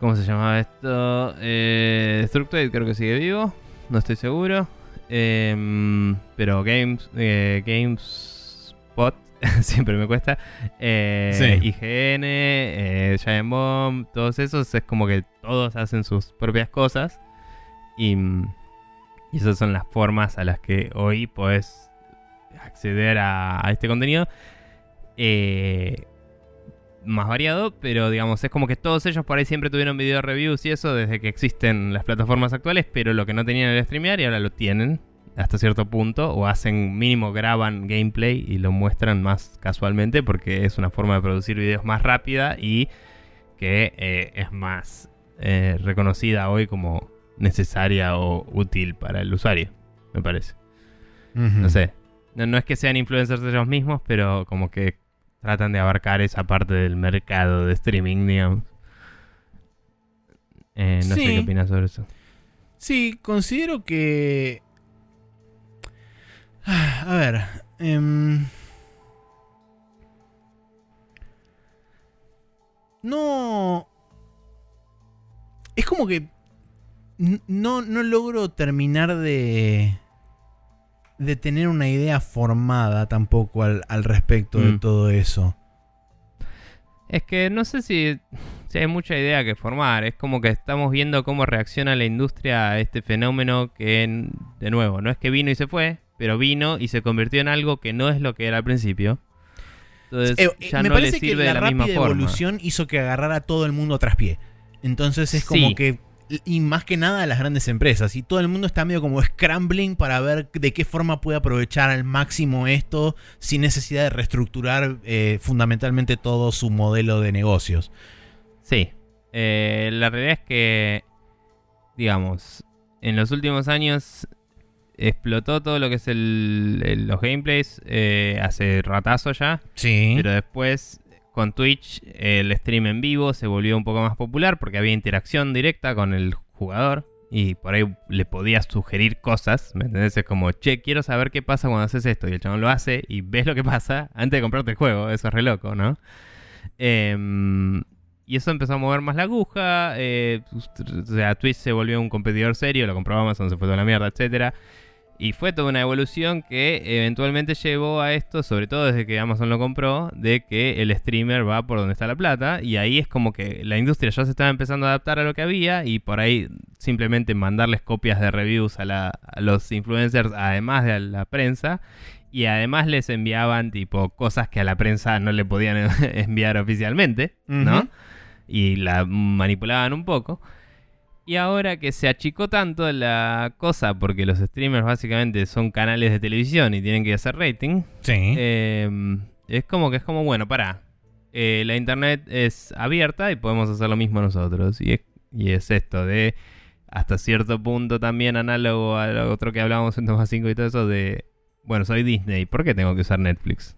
¿Cómo se llamaba esto? Eh, Destructoid creo que sigue vivo, no estoy seguro. Em, pero Games, eh, GameSpot siempre me cuesta. Eh, IGN, eh, Giant Bomb, todos esos es como que todos hacen sus propias cosas. Y, y esas son las formas a las que hoy puedes acceder a este contenido. Eh, más variado, pero digamos, es como que todos ellos por ahí siempre tuvieron video reviews y eso desde que existen las plataformas actuales, pero lo que no tenían era streamear y ahora lo tienen hasta cierto punto, o hacen mínimo graban gameplay y lo muestran más casualmente porque es una forma de producir videos más rápida y que eh, es más eh, reconocida hoy como necesaria o útil para el usuario, me parece. No sé. No, no es que sean influencers de ellos mismos, pero como que tratan de abarcar esa parte del mercado de streaming, digamos. Eh, no sé qué opinas sobre eso. Sí, considero que... A ver... Em, no... Es como que... No, no logro terminar de de tener una idea formada tampoco al, respecto de mm. todo eso. Es que no sé si, si, hay mucha idea que formar. Es como que estamos viendo cómo reacciona la industria a este fenómeno que, de nuevo, no es que vino y se fue, pero vino y se convirtió en algo que no es lo que era al principio. Entonces, eh, eh, me parece que la, rápida evolución hizo que agarrara a todo el mundo a traspié. Entonces es como que y más que nada a las grandes empresas. Y todo el mundo está medio como scrambling para ver de qué forma puede aprovechar al máximo esto sin necesidad de reestructurar eh, fundamentalmente todo su modelo de negocios. Sí, eh, la realidad es que, digamos, en los últimos años explotó todo lo que es el, los gameplays eh, hace ratazo ya. Sí. Pero después con Twitch el stream en vivo se volvió un poco más popular porque había interacción directa con el jugador y por ahí le podías sugerir cosas, ¿me entendés? Es como, che, quiero saber qué pasa cuando haces esto y el chabón lo hace y ves lo que pasa antes de comprarte el juego, eso es re loco, ¿no? Em, y eso empezó a mover más la aguja, eh, o sea, Twitch se volvió un competidor serio, lo compró Amazon, se fue toda la mierda, etcétera. Y fue toda una evolución que eventualmente llevó a esto, sobre todo desde que Amazon lo compró, de que el streamer va por donde está la plata. Y ahí es como que la industria ya se estaba empezando a adaptar a lo que había y por ahí simplemente mandarles copias de reviews a, los influencers, además de a la prensa. Y además les enviaban tipo cosas que a la prensa no le podían enviar oficialmente, ¿no? Y la manipulaban un poco. Y ahora que se achicó tanto la cosa, porque los streamers básicamente son canales de televisión y tienen que hacer rating, sí. Em, es como que es como, bueno, para. Eh, la internet es abierta y podemos hacer lo mismo nosotros. Y es, y es esto de hasta cierto punto también análogo a lo otro que hablábamos en 5 y todo eso de, bueno, soy Disney, ¿por qué tengo que usar Netflix?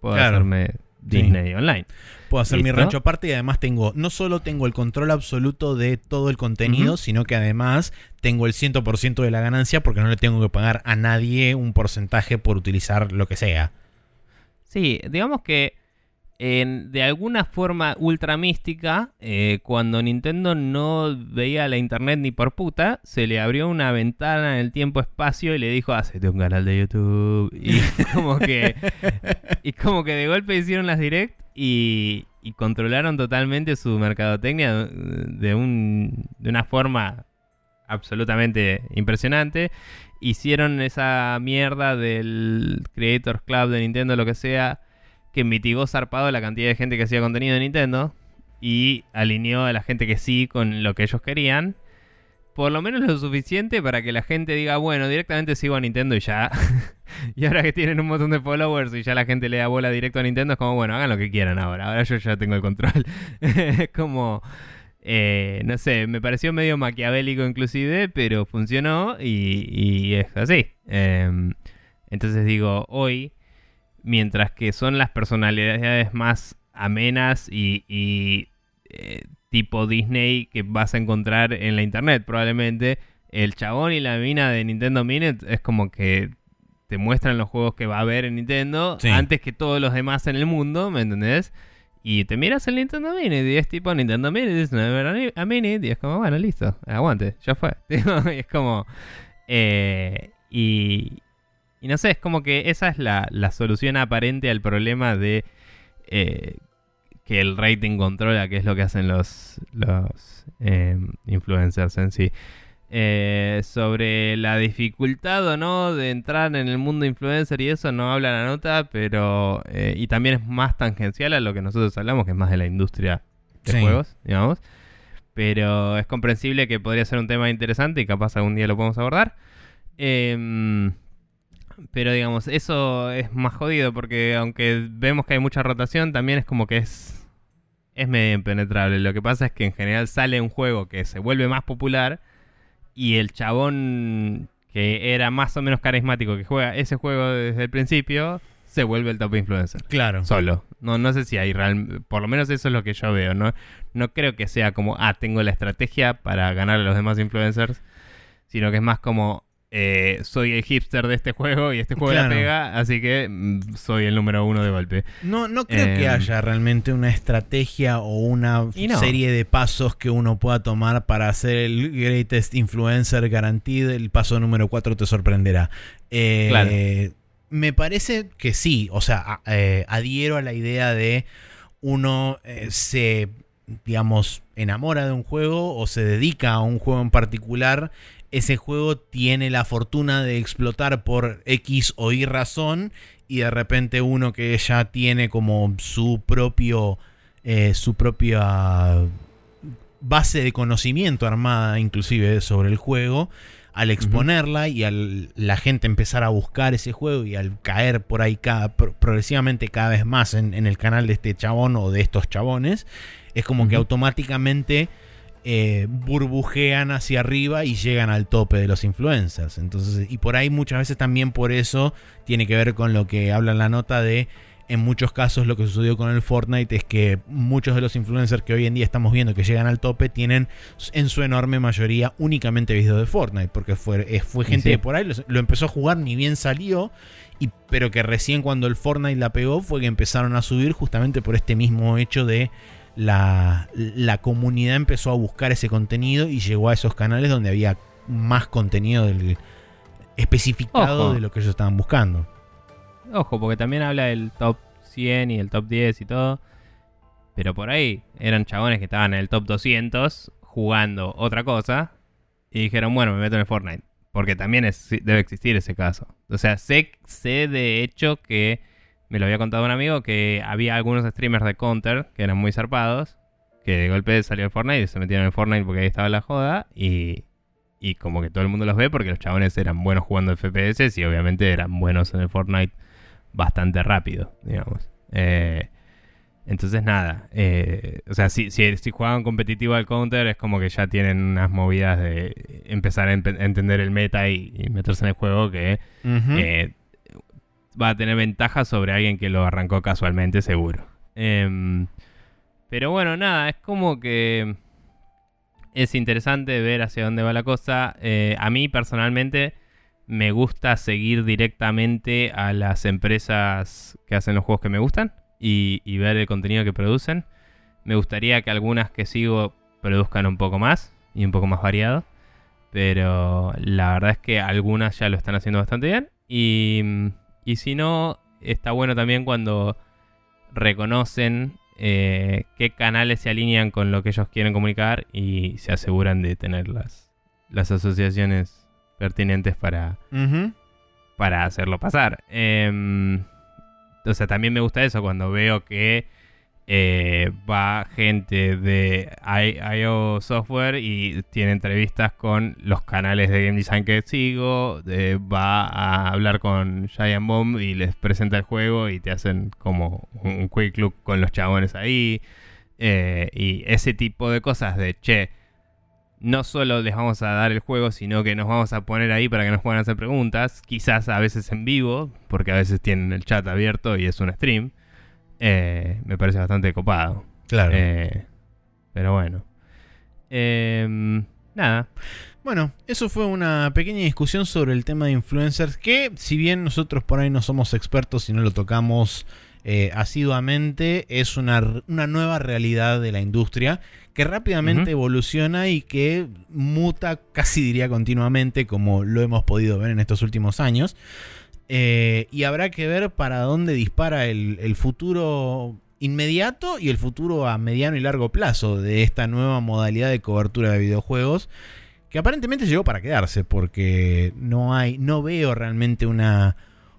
Puedo hacerme Disney Online. Puedo hacer mi rancho aparte y además tengo, no solo tengo el control absoluto de todo el contenido, sino que además tengo el 100% de la ganancia porque no le tengo que pagar a nadie un porcentaje por utilizar lo que sea. Sí, digamos que en- de alguna forma ultra mística, eh, cuando Nintendo no veía la internet ni por puta, se le abrió una ventana en el tiempo-espacio y le dijo, hacete un canal de YouTube. Y como que, y como que de golpe hicieron las direct y, controlaron totalmente su mercadotecnia de, de una forma absolutamente impresionante. Hicieron esa mierda del Creators Club de Nintendo, lo que sea, que mitigó zarpado la cantidad de gente que hacía contenido de Nintendo y alineó a la gente que sí con lo que ellos querían. Por lo menos lo suficiente para que la gente diga, bueno, directamente sigo a Nintendo y ya. y ahora que tienen un montón de followers y ya la gente le da bola directo a Nintendo, es como, bueno, hagan lo que quieran ahora. Ahora yo ya tengo el control. es como, eh, no sé, me pareció medio maquiavélico inclusive, pero funcionó y, es así. Em, entonces digo, hoy, mientras que son las personalidades más amenas y, y, eh, tipo Disney que vas a encontrar en la internet probablemente, el chabón y la mina de Nintendo Minute es como que te muestran los juegos que va a haber en Nintendo Sí. antes que todos los demás en el mundo, ¿me entendés? Y te miras el Nintendo Minute y es tipo Nintendo Minute, es never a minute, y es como, bueno, listo, aguante, ya fue. y es como... eh, y, y no sé, es como que esa es la, la solución aparente al problema de eh, que el rating controla, que es lo que hacen los, los eh, influencers en sí. Eh, sobre la dificultad o no de entrar en el mundo influencer y eso no habla la nota, pero... eh, y también es más tangencial a lo que nosotros hablamos, que es más de la industria de Sí. juegos, digamos. Pero es comprensible que podría ser un tema interesante y capaz algún día lo podemos abordar. Em, pero digamos, eso es más jodido porque aunque vemos que hay mucha rotación, también es como que es, es medio impenetrable. Lo que pasa es que en general sale un juego que se vuelve más popular y el chabón que era más o menos carismático que juega ese juego desde el principio se vuelve el top influencer. Claro. Solo. No, no sé si hay real... Por lo menos eso es lo que yo veo. No, no creo que sea como, ah, tengo la estrategia para ganar a los demás influencers. Sino que es más como, eh, soy el hipster de este juego y este juego Claro. la pega, así que mm, soy el número uno de golpe. No, no creo que Em. haya realmente una estrategia o una no. serie de pasos que uno pueda tomar para ser el greatest influencer guaranteed. El paso número 4 te sorprenderá. Eh, Claro. Me parece que sí, o sea, eh, adhiero a la idea de uno se, digamos, enamora de un juego o se dedica a un juego en particular. Ese juego tiene la fortuna de explotar por X o Y razón y de repente uno que ya tiene como su propio eh, su propia base de conocimiento armada inclusive sobre el juego al exponerla y al la gente empezar a buscar ese juego y al caer por ahí cada, pro- progresivamente cada vez más en, en el canal de este chabón o de estos chabones es como que automáticamente eh, burbujean hacia arriba y llegan al tope de los influencers. Entonces, y por ahí muchas veces también por eso tiene que ver con lo que habla en la nota de en muchos casos lo que sucedió con el Fortnite es que muchos de los influencers que hoy en día estamos viendo que llegan al tope tienen en su enorme mayoría únicamente videos de Fortnite, porque fue, eh, fue gente sí. que por ahí lo, lo empezó a jugar ni bien salió, y, pero que recién cuando el Fortnite la pegó fue que empezaron a subir justamente por este mismo hecho de la, la comunidad empezó a buscar ese contenido y llegó a esos canales donde había más contenido del, especificado Ojo. de lo que ellos estaban buscando. Ojo, porque también habla del top 100 y el top 10 y todo. Pero por ahí eran chabones que estaban en el top 200 jugando otra cosa. Y dijeron, bueno, me meto en el Fortnite. Porque también es- debe existir ese caso. O sea, sé, sé de hecho que me lo había contado un amigo que había algunos streamers de Counter que eran muy zarpados. Que de golpe salió el Fortnite y se metieron en Fortnite porque ahí estaba la joda. Y, y como que todo el mundo los ve porque los chabones eran buenos jugando FPS y obviamente eran buenos en el Fortnite bastante rápido, digamos. Eh, entonces, nada. eh, o sea, si, si, si juegan competitivo al counter, es como que ya tienen unas movidas de empezar a, empe- a entender el meta y, y meterse en el juego que eh, va a tener ventaja sobre alguien que lo arrancó casualmente, seguro. Em, pero bueno, nada, es como que es interesante ver hacia dónde va la cosa. Eh, a mí personalmente me gusta seguir directamente a las empresas que hacen los juegos que me gustan. y, y ver el contenido que producen. Me gustaría que algunas que sigo produzcan un poco más y un poco más variado. Pero la verdad es que algunas ya lo están haciendo bastante bien. Y, y si no, está bueno también cuando reconocen eh, qué canales se alinean con lo que ellos quieren comunicar y se aseguran de tener las, las asociaciones pertinentes para, para hacerlo pasar. Em, o sea, también me gusta eso cuando veo que eh, va gente de IO Software y tiene entrevistas con los canales de Game Design que sigo, de- va a hablar con Giant Bomb y les presenta el juego y te hacen como un quick look con los chabones ahí. eh, y ese tipo de cosas de, che, no solo les vamos a dar el juego, sino que nos vamos a poner ahí para que nos puedan hacer preguntas, quizás a veces en vivo, porque a veces tienen el chat abierto y es un stream. Eh, me parece bastante copado. Claro. Eh, pero bueno. Em, nada. Bueno, eso fue una pequeña discusión sobre el tema de influencers que si bien nosotros por ahí no somos expertos y no lo tocamos eh, asiduamente, es una, una nueva realidad de la industria que rápidamente evoluciona y que muta casi diría continuamente como lo hemos podido ver en estos últimos años. Eh, y habrá que ver para dónde dispara el, el futuro inmediato y el futuro a mediano y largo plazo de esta nueva modalidad de cobertura de videojuegos que aparentemente llegó para quedarse porque no hay no veo realmente una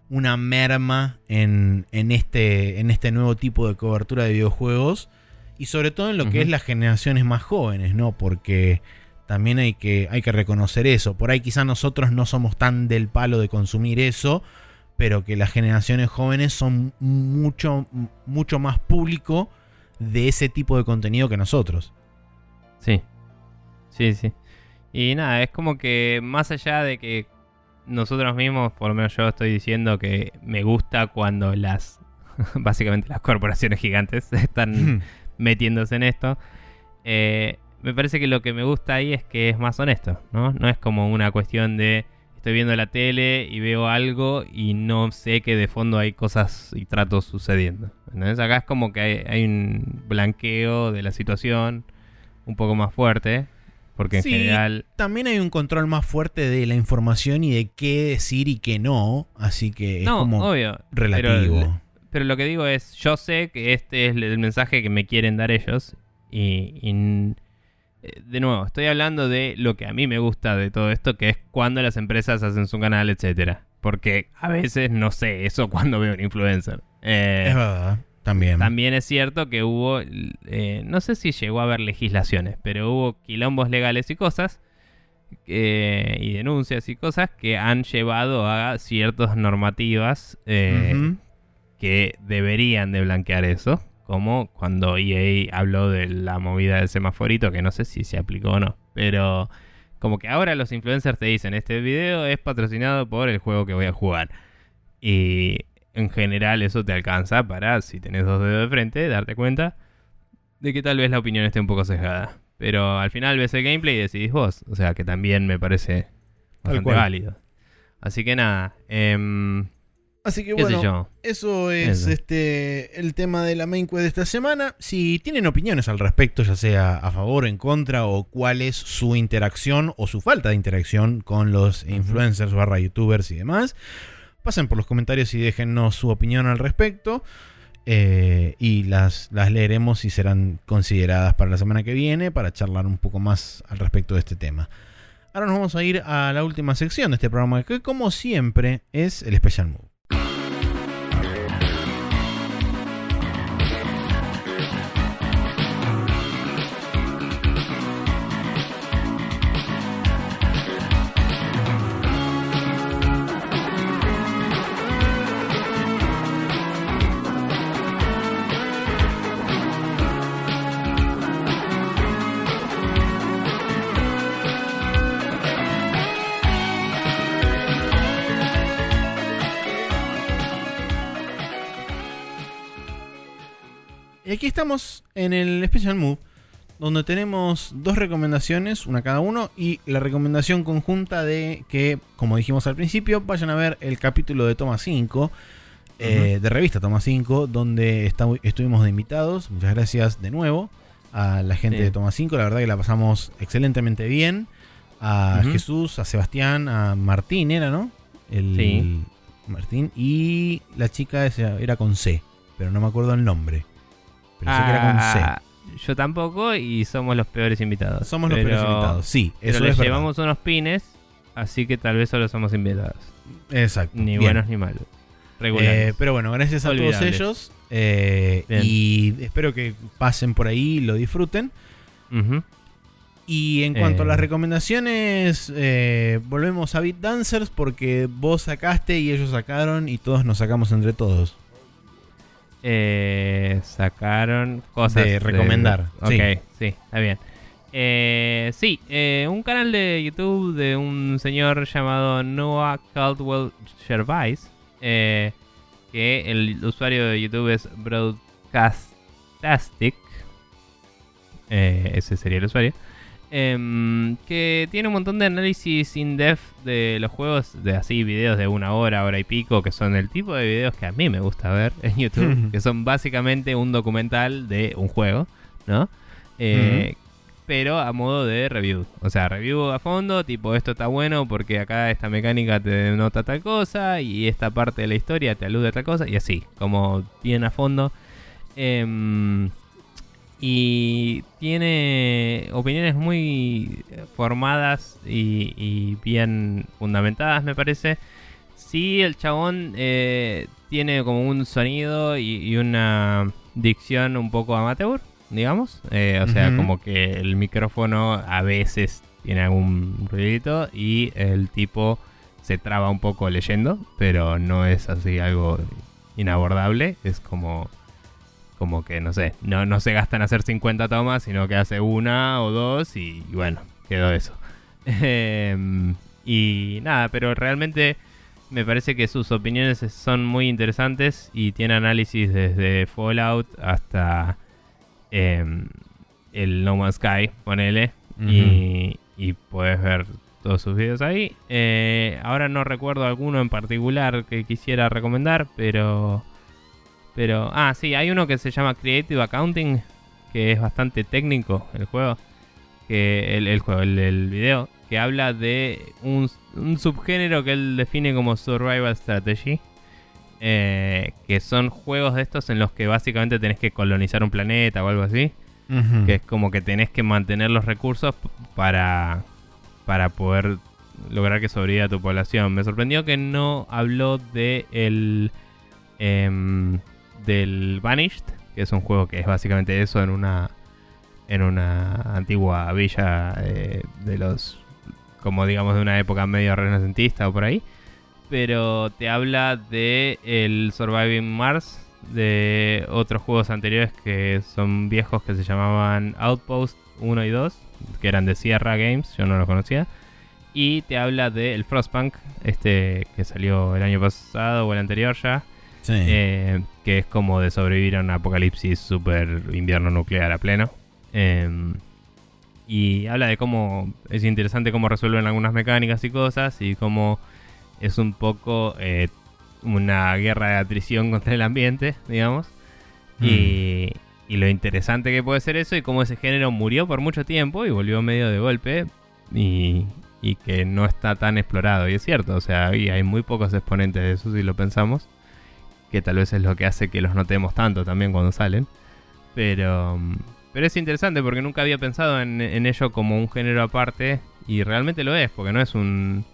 una merma en, en este en este nuevo tipo de cobertura de videojuegos y sobre todo en lo que es las generaciones más jóvenes no porque también hay que hay que reconocer eso por ahí quizás nosotros no somos tan del palo de consumir eso pero que las generaciones jóvenes son mucho mucho más público de ese tipo de contenido que nosotros Sí. Sí, sí. Y nada, es como que más allá de que nosotros mismos, por lo menos yo estoy diciendo que me gusta cuando las, básicamente las corporaciones gigantes están metiéndose en esto, eh, me parece que lo que me gusta ahí es que es más honesto, ¿no? No es como una cuestión de estoy viendo la tele y veo algo y no sé que de fondo hay cosas y tratos sucediendo. Entonces acá es como que hay, hay un blanqueo de la situación un poco más fuerte, porque en Sí, general... también hay un control más fuerte de la información y de qué decir y qué no, así que es no, como obvio. relativo. Pero, pero lo que digo es, yo sé que este es el mensaje que me quieren dar ellos y, y, de nuevo, estoy hablando de lo que a mí me gusta de todo esto, que es cuando las empresas hacen su canal, etcétera. Porque a veces no sé eso cuando veo un influencer. Eh, es verdad, también. también es cierto que hubo, eh, no sé si llegó a haber legislaciones, pero hubo quilombos legales y cosas, eh, y denuncias y cosas que han llevado a ciertas normativas eh, que deberían de blanquear eso, como cuando EA habló de la movida del semaforito, que no sé si se aplicó o no, pero como que ahora los influencers te dicen, este video es patrocinado por el juego que voy a jugar. Y en general eso te alcanza para, si tenés dos dedos de frente, darte cuenta de que tal vez la opinión esté un poco sesgada. Pero al final ves el gameplay y decidís vos. O sea que también me parece bastante válido. Así que nada, em, Así que bueno, eso es Eso. este el tema de la main quest de esta semana. Si tienen opiniones al respecto, ya sea a favor o en contra, o cuál es su interacción o su falta de interacción con los influencers barra youtubers y demás, pasen por los comentarios y déjennos su opinión al respecto. eh, y las, las leeremos y serán consideradas para la semana que viene para charlar un poco más al respecto de este tema. Ahora nos vamos a ir a la última sección de este programa, que como siempre es el Special Move. Y aquí estamos en el Special Move, donde tenemos dos recomendaciones, una cada uno, y la recomendación conjunta de que, como dijimos al principio, vayan a ver el capítulo de Toma 5. eh, de revista Toma 5, donde está- estuvimos de invitados. Muchas gracias de nuevo a la gente Sí. de Toma 5. La verdad que la pasamos excelentemente bien. A. Jesús, a Sebastián, a Martín, era, ¿no? El, Sí. Martín. Y la chica era con C, pero no me acuerdo el nombre. Pero sé que era con C. Ah, Yo tampoco y somos los peores invitados. Somos los Pero- peores invitados. Sí, Pero eso les es verdad. llevamos unos pines, así que tal vez solo somos invitados. Exacto. Ni bien. buenos ni malos. Eh, pero bueno, gracias a Olvidables. todos ellos. eh, y espero que pasen por ahí y lo disfruten. Y en cuanto a Eh. las recomendaciones, eh, volvemos a Beat Dancers porque vos sacaste y ellos sacaron y todos nos sacamos entre todos. Eh, sacaron cosas De recomendar, Ok, sí. sí, está bien. Eh, sí, eh, un canal de YouTube de un señor llamado Noah Caldwell Gervais. eh, que el usuario de YouTube es Broadcastastic. eh, ese sería el usuario. Em, que tiene un montón de análisis in-depth de los juegos, de así videos de una hora, hora y pico, que son el tipo de videos que a mí me gusta ver en YouTube, que son básicamente un documental de un juego, ¿no? Eh, Pero a modo de review. O sea, review a fondo, tipo esto está bueno porque acá esta mecánica te denota tal cosa y esta parte de la historia te alude a tal cosa y así, como bien a fondo. Em, y tiene opiniones muy formadas y, y bien fundamentadas, me parece. Sí, el chabón eh, tiene como un sonido y, y una dicción un poco amateur, digamos. Eh, o sea, como que el micrófono a veces tiene algún ruidito y el tipo se traba un poco leyendo, pero no es así algo inabordable. Es como como que no sé, no, no se gastan hacer 50 tomas, sino que hace una o dos y, y bueno, quedó eso. Em, y nada, pero realmente me parece que sus opiniones son muy interesantes y tiene análisis desde Fallout hasta em, el No Man's Sky, ponele, y, y puedes ver todos sus videos ahí. Eh, ahora no recuerdo alguno en particular que quisiera recomendar, pero... Pero, ah, sí, hay uno que se llama Creative Accounting, que es bastante técnico el juego, que el, el juego, el, el video, que habla de un, un subgénero que él define como Survival Strategy, eh, que son juegos de estos en los que básicamente tenés que colonizar un planeta o algo así, que es como que tenés que mantener los recursos para, para poder lograr que sobreviva tu población. Me sorprendió que no habló de el em, del Vanished, que es un juego que es básicamente eso en una en una antigua villa eh, de los como digamos de una época medio renacentista o por ahí. Pero te habla de el Surviving Mars, de otros juegos anteriores que son viejos que se llamaban Outpost 1 y 2, que eran de Sierra Games, yo no los conocía. Y te habla del Frostpunk, este que salió el año pasado o el anterior ya, Sí. eh, que es como de sobrevivir a un apocalipsis super invierno nuclear a pleno. Em, y habla de cómo es interesante cómo resuelven algunas mecánicas y cosas y cómo es un poco eh, una guerra de atrición contra el ambiente, digamos. Y, y lo interesante que puede ser eso y cómo ese género murió por mucho tiempo y volvió medio de golpe y, y que no está tan explorado. Y es cierto, o sea, y hay muy pocos exponentes de eso si lo pensamos, que tal vez es lo que hace que los notemos tanto también cuando salen. Pero, mm, pero es interesante porque nunca había pensado en, en ello como un género aparte y realmente lo es, porque no es un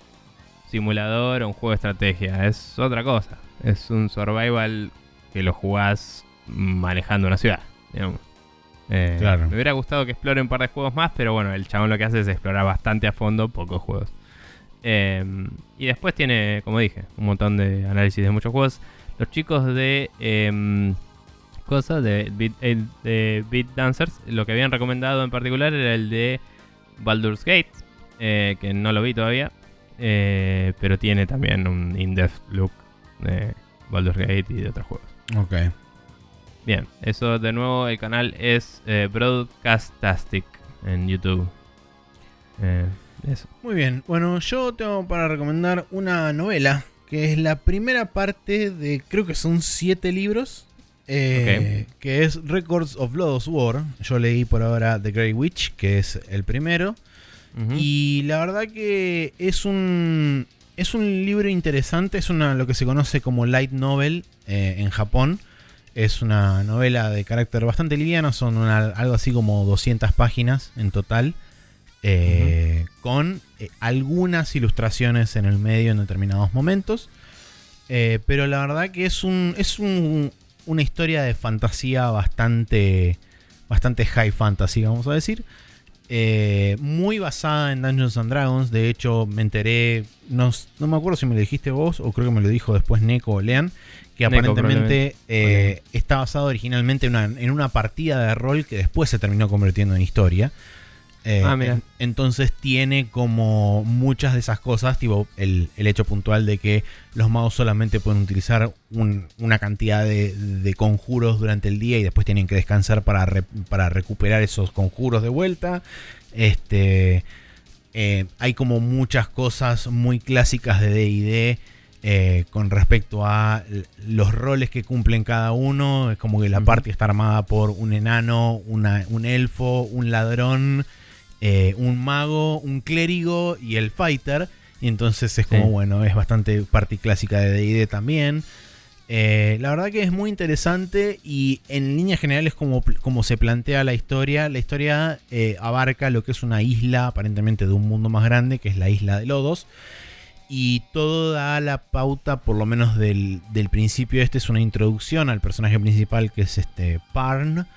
simulador o un juego de estrategia, es otra cosa. Es un survival que lo jugás manejando una ciudad, digamos. Eh, Claro. Me hubiera gustado que explore un par de juegos más, pero bueno, el chabón lo que hace es explorar bastante a fondo pocos juegos. Eh, y después tiene, como dije, un montón de análisis de muchos juegos. Los chicos de em, cosas de Beat, eh, de Beat Dancers, lo que habían recomendado en particular era el de Baldur's Gate, eh, que no lo vi todavía, eh, pero tiene también un in-depth look de Baldur's Gate y de otros juegos. Ok. Bien, eso de nuevo, el canal es eh, Broadcastastic en YouTube. Eh, eso. Muy bien. Bueno, yo tengo para recomendar una novela que es la primera parte de, creo que son siete libros, eh, que es Records of Lost War. Yo leí por ahora The Grey Witch, que es el primero. Y la verdad que es un, es un libro interesante, es una, lo que se conoce como light novel eh, en Japón. Es una novela de carácter bastante liviano, son algo así como 200 páginas en total. Eh, con eh, algunas ilustraciones en el medio en determinados momentos. Eh, pero la verdad que es un. es una historia de fantasía bastante. bastante high fantasy, vamos a decir. muy basada en Dungeons and Dragons. De hecho, me enteré. No, me acuerdo si me lo dijiste vos o creo que me lo dijo después Neko o Lean. Que aparentemente está basado originalmente en una partida de rol que después se terminó convirtiendo en historia. Eh, ah, entonces tiene como muchas de esas cosas, tipo el, hecho puntual de que los magos solamente pueden utilizar una cantidad de, conjuros durante el día y después tienen que descansar para, para recuperar esos conjuros de vuelta. Este, eh, hay como muchas cosas muy clásicas de DD. Eh, con respecto a los roles que cumplen cada uno, es como que la parte está armada por un enano, un elfo, un ladrón, eh, un mago, un clérigo y el fighter. Y entonces es como, bueno, es bastante parte clásica de DD también. Eh, la verdad que es muy interesante y en líneas generales como, como se plantea la historia, la historia eh, abarca lo que es una isla aparentemente de un mundo más grande, que es la isla de Lodos. Y todo da la pauta, por lo menos del, del principio, este es una introducción al personaje principal que es este Parn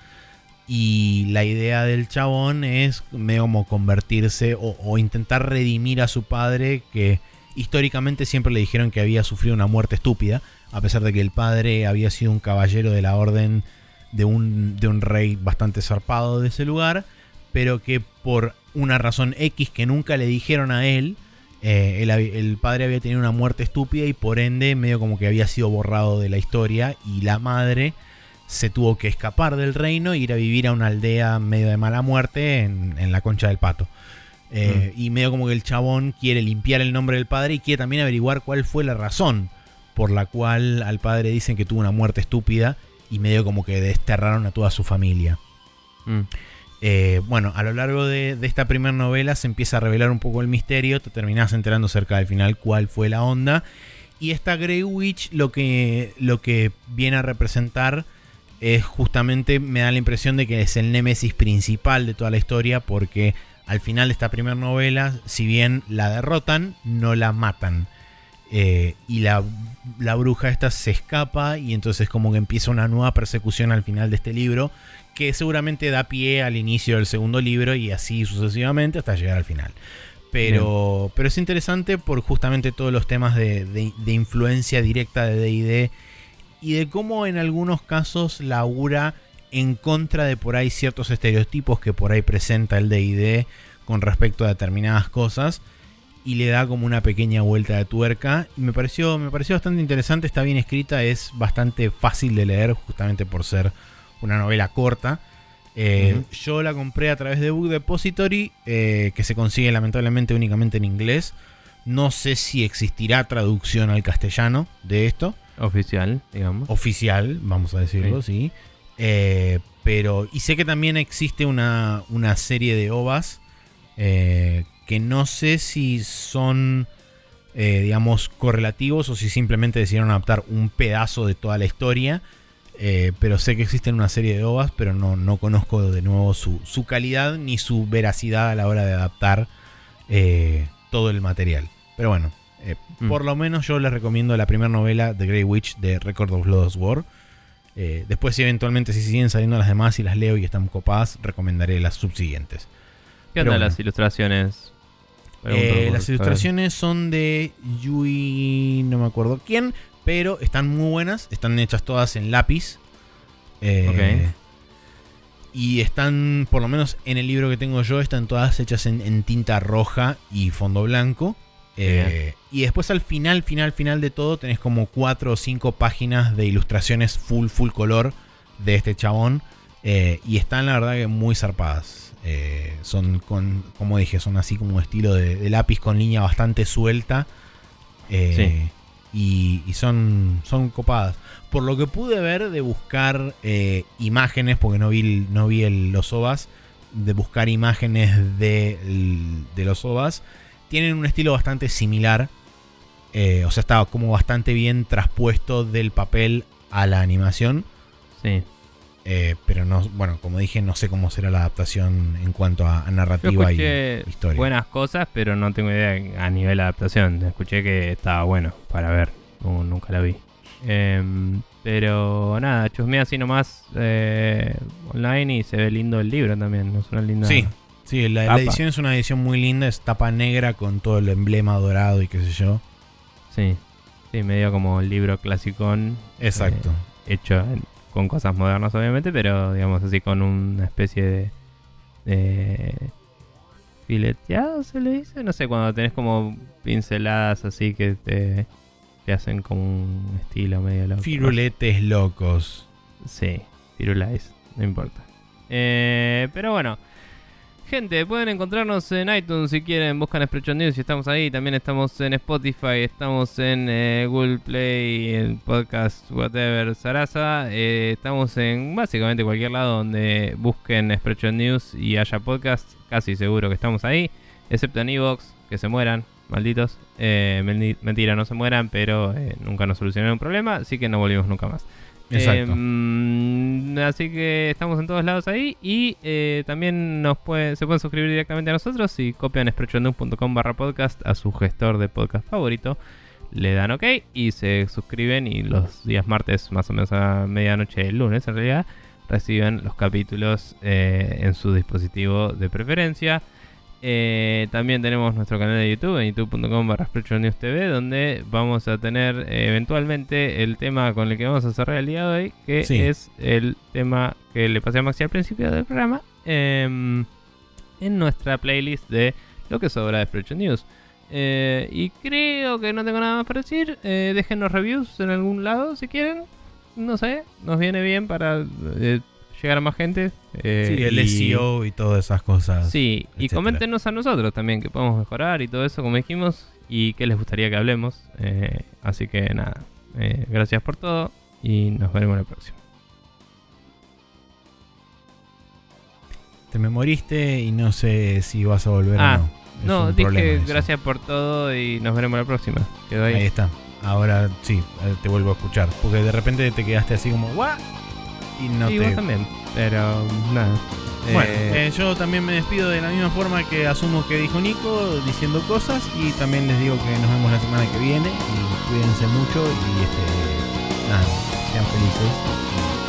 y la idea del chabón es medio como convertirse o, intentar redimir a su padre que históricamente siempre le dijeron que había sufrido una muerte estúpida, a pesar de que el padre había sido un caballero de la orden de un, de un rey bastante zarpado de ese lugar, pero que por una razón X que nunca le dijeron a él, eh, el, el, padre había tenido una muerte estúpida y por ende medio como que había sido borrado de la historia y la madre se tuvo que escapar del reino e ir a vivir a una aldea medio de mala muerte en, la concha del pato. Eh, mm. Y medio como que el chabón quiere limpiar el nombre del padre y quiere también averiguar cuál fue la razón por la cual al padre dicen que tuvo una muerte estúpida y medio como que desterraron a toda su familia. Mm. Eh, bueno, a lo largo de, esta primera novela se empieza a revelar un poco el misterio, te terminás enterando cerca del final cuál fue la onda. Y esta Grey Witch lo que, lo que viene a representar es justamente me da la impresión de que es el némesis principal de toda la historia porque al final de esta primera novela, si bien la derrotan, no la matan. Eh, y la, la, bruja esta se escapa y entonces como que empieza una nueva persecución al final de este libro que seguramente da pie al inicio del segundo libro y así sucesivamente hasta llegar al final. Pero, pero es interesante por justamente todos los temas de, de influencia directa de DD y de cómo en algunos casos labura en contra de por ahí ciertos estereotipos que por ahí presenta el DD con respecto a determinadas cosas y le da como una pequeña vuelta de tuerca y me pareció, me pareció bastante interesante, está bien escrita, es bastante fácil de leer justamente por ser una novela corta. Eh, yo la compré a través de Book Depository, eh, que se consigue lamentablemente únicamente en inglés. No sé si existirá traducción al castellano de esto. Oficial, digamos. Oficial, vamos a decirlo, sí. Eh, pero, y sé que también existe una, una serie de ovas eh, que no sé si son, eh, digamos, correlativos o si simplemente decidieron adaptar un pedazo de toda la historia. pero sé que existen una serie de ovas, pero no, no conozco de nuevo su, su, calidad ni su veracidad a la hora de adaptar todo el material. Pero bueno, eh, mm. Por lo menos yo les recomiendo la primera novela de Grey Witch de Record of Lost War. Eh, después, si eventualmente si siguen saliendo las demás y las leo y están copadas, recomendaré las subsiguientes. ¿Qué onda las ilustraciones? Eh, las ilustraciones son de Yui, no me acuerdo quién, pero están muy buenas. Están hechas todas en lápiz. Y están, por lo menos en el libro que tengo yo, están todas hechas en tinta roja y fondo blanco. Eh, y después al final, final, final de todo, tenés como cuatro o cinco páginas de ilustraciones full, full color de este chabón. Eh, y están la verdad que muy zarpadas. Eh, son con, como dije, son así como un estilo de, lápiz con línea bastante suelta. y, y son, son copadas. Por lo que pude ver de buscar imágenes, porque no vi, no vi el- los OVAs, de buscar imágenes de, de los OVAs, tienen un estilo bastante similar. eh, o sea, está como bastante bien traspuesto del papel a la animación. Sí. eh, pero no, bueno, como dije, no sé cómo será la adaptación en cuanto a, a Yo narrativa y historia. buenas cosas, pero no tengo idea a nivel de adaptación. Escuché que estaba bueno para ver. No, nunca la vi. Em, pero nada, chusmeé así nomás eh, online y se ve lindo el libro también. Es una linda. Sí, sí, la, edición es una edición muy linda, es tapa negra con todo el emblema dorado y qué sé yo. Sí, sí, medio como el libro clasicón. Exacto. eh, hecho con cosas modernas, obviamente, pero digamos así con una especie de. de fileteado, se le dice. No sé, cuando tenés como pinceladas así que te, te hacen como un estilo medio loco. Firuletes locos. Sí, Firulais, no importa. Eh, pero bueno, gente, pueden encontrarnos en iTunes si quieren, buscan Spreadshot News y estamos ahí. También estamos en Spotify, estamos en eh, Google Play, en podcast, whatever, Sarasa. Eh, estamos en básicamente cualquier lado donde busquen Spreadshot News y haya podcast. Casi seguro que estamos ahí, excepto en Evox, que se mueran. Malditos, Eh, men- mentira, no se mueran, pero eh, nunca nos solucionaron un problema, así que no volvimos nunca más. Em, así que estamos en todos lados ahí y eh, también nos se pueden suscribir directamente a nosotros si copian sprechonews.com barra podcast a su gestor de podcast favorito. Le dan ok y se suscriben y los días martes más o menos a medianoche el lunes en realidad reciben los capítulos eh, en su dispositivo de preferencia. Eh, también tenemos nuestro canal de YouTube en youtube.com barra TV donde vamos a tener eh, eventualmente el tema con el que vamos a cerrar el día de hoy que Sí. es el tema que le pasé a Maxi al principio del programa em, en nuestra playlist de lo que sobra de Spreadshot News. Eh, y creo que no tengo nada más para decir. Eh, déjenos reviews en algún lado si quieren. No sé, nos viene bien para llegar a más gente eh, sí, el y- SEO y todas esas cosas. Sí, y coméntenos a nosotros también que podemos mejorar y todo eso, como dijimos, y qué les gustaría que hablemos. Eh, así que nada, eh, gracias por todo y nos veremos la próxima. Te me moriste y no sé si vas a volver Ah, o no. Es No, dije gracias por todo y nos veremos la próxima. Quedó ahí. Ahí está. Ahora sí, eh, te vuelvo a escuchar. Porque de repente te quedaste así como, ¿what? Y no y te. vos también, pero nada. Bueno, Eh, eh, yo también me despido de la misma forma que asumo que dijo Nico, diciendo cosas. Y también les digo que nos vemos la semana que viene. Y cuídense mucho. Y este. Nada, sean felices.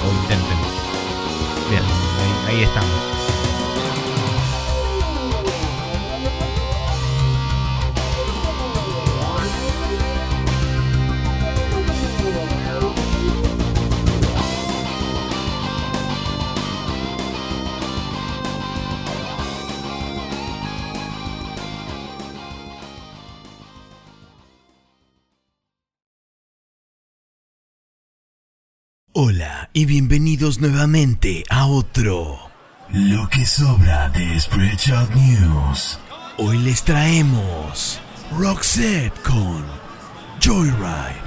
o intenten. Bien, ahí, ahí estamos. Hola y bienvenidos nuevamente a otro Lo que sobra de Spreadshot News. Hoy les traemos Roxette con Joyride.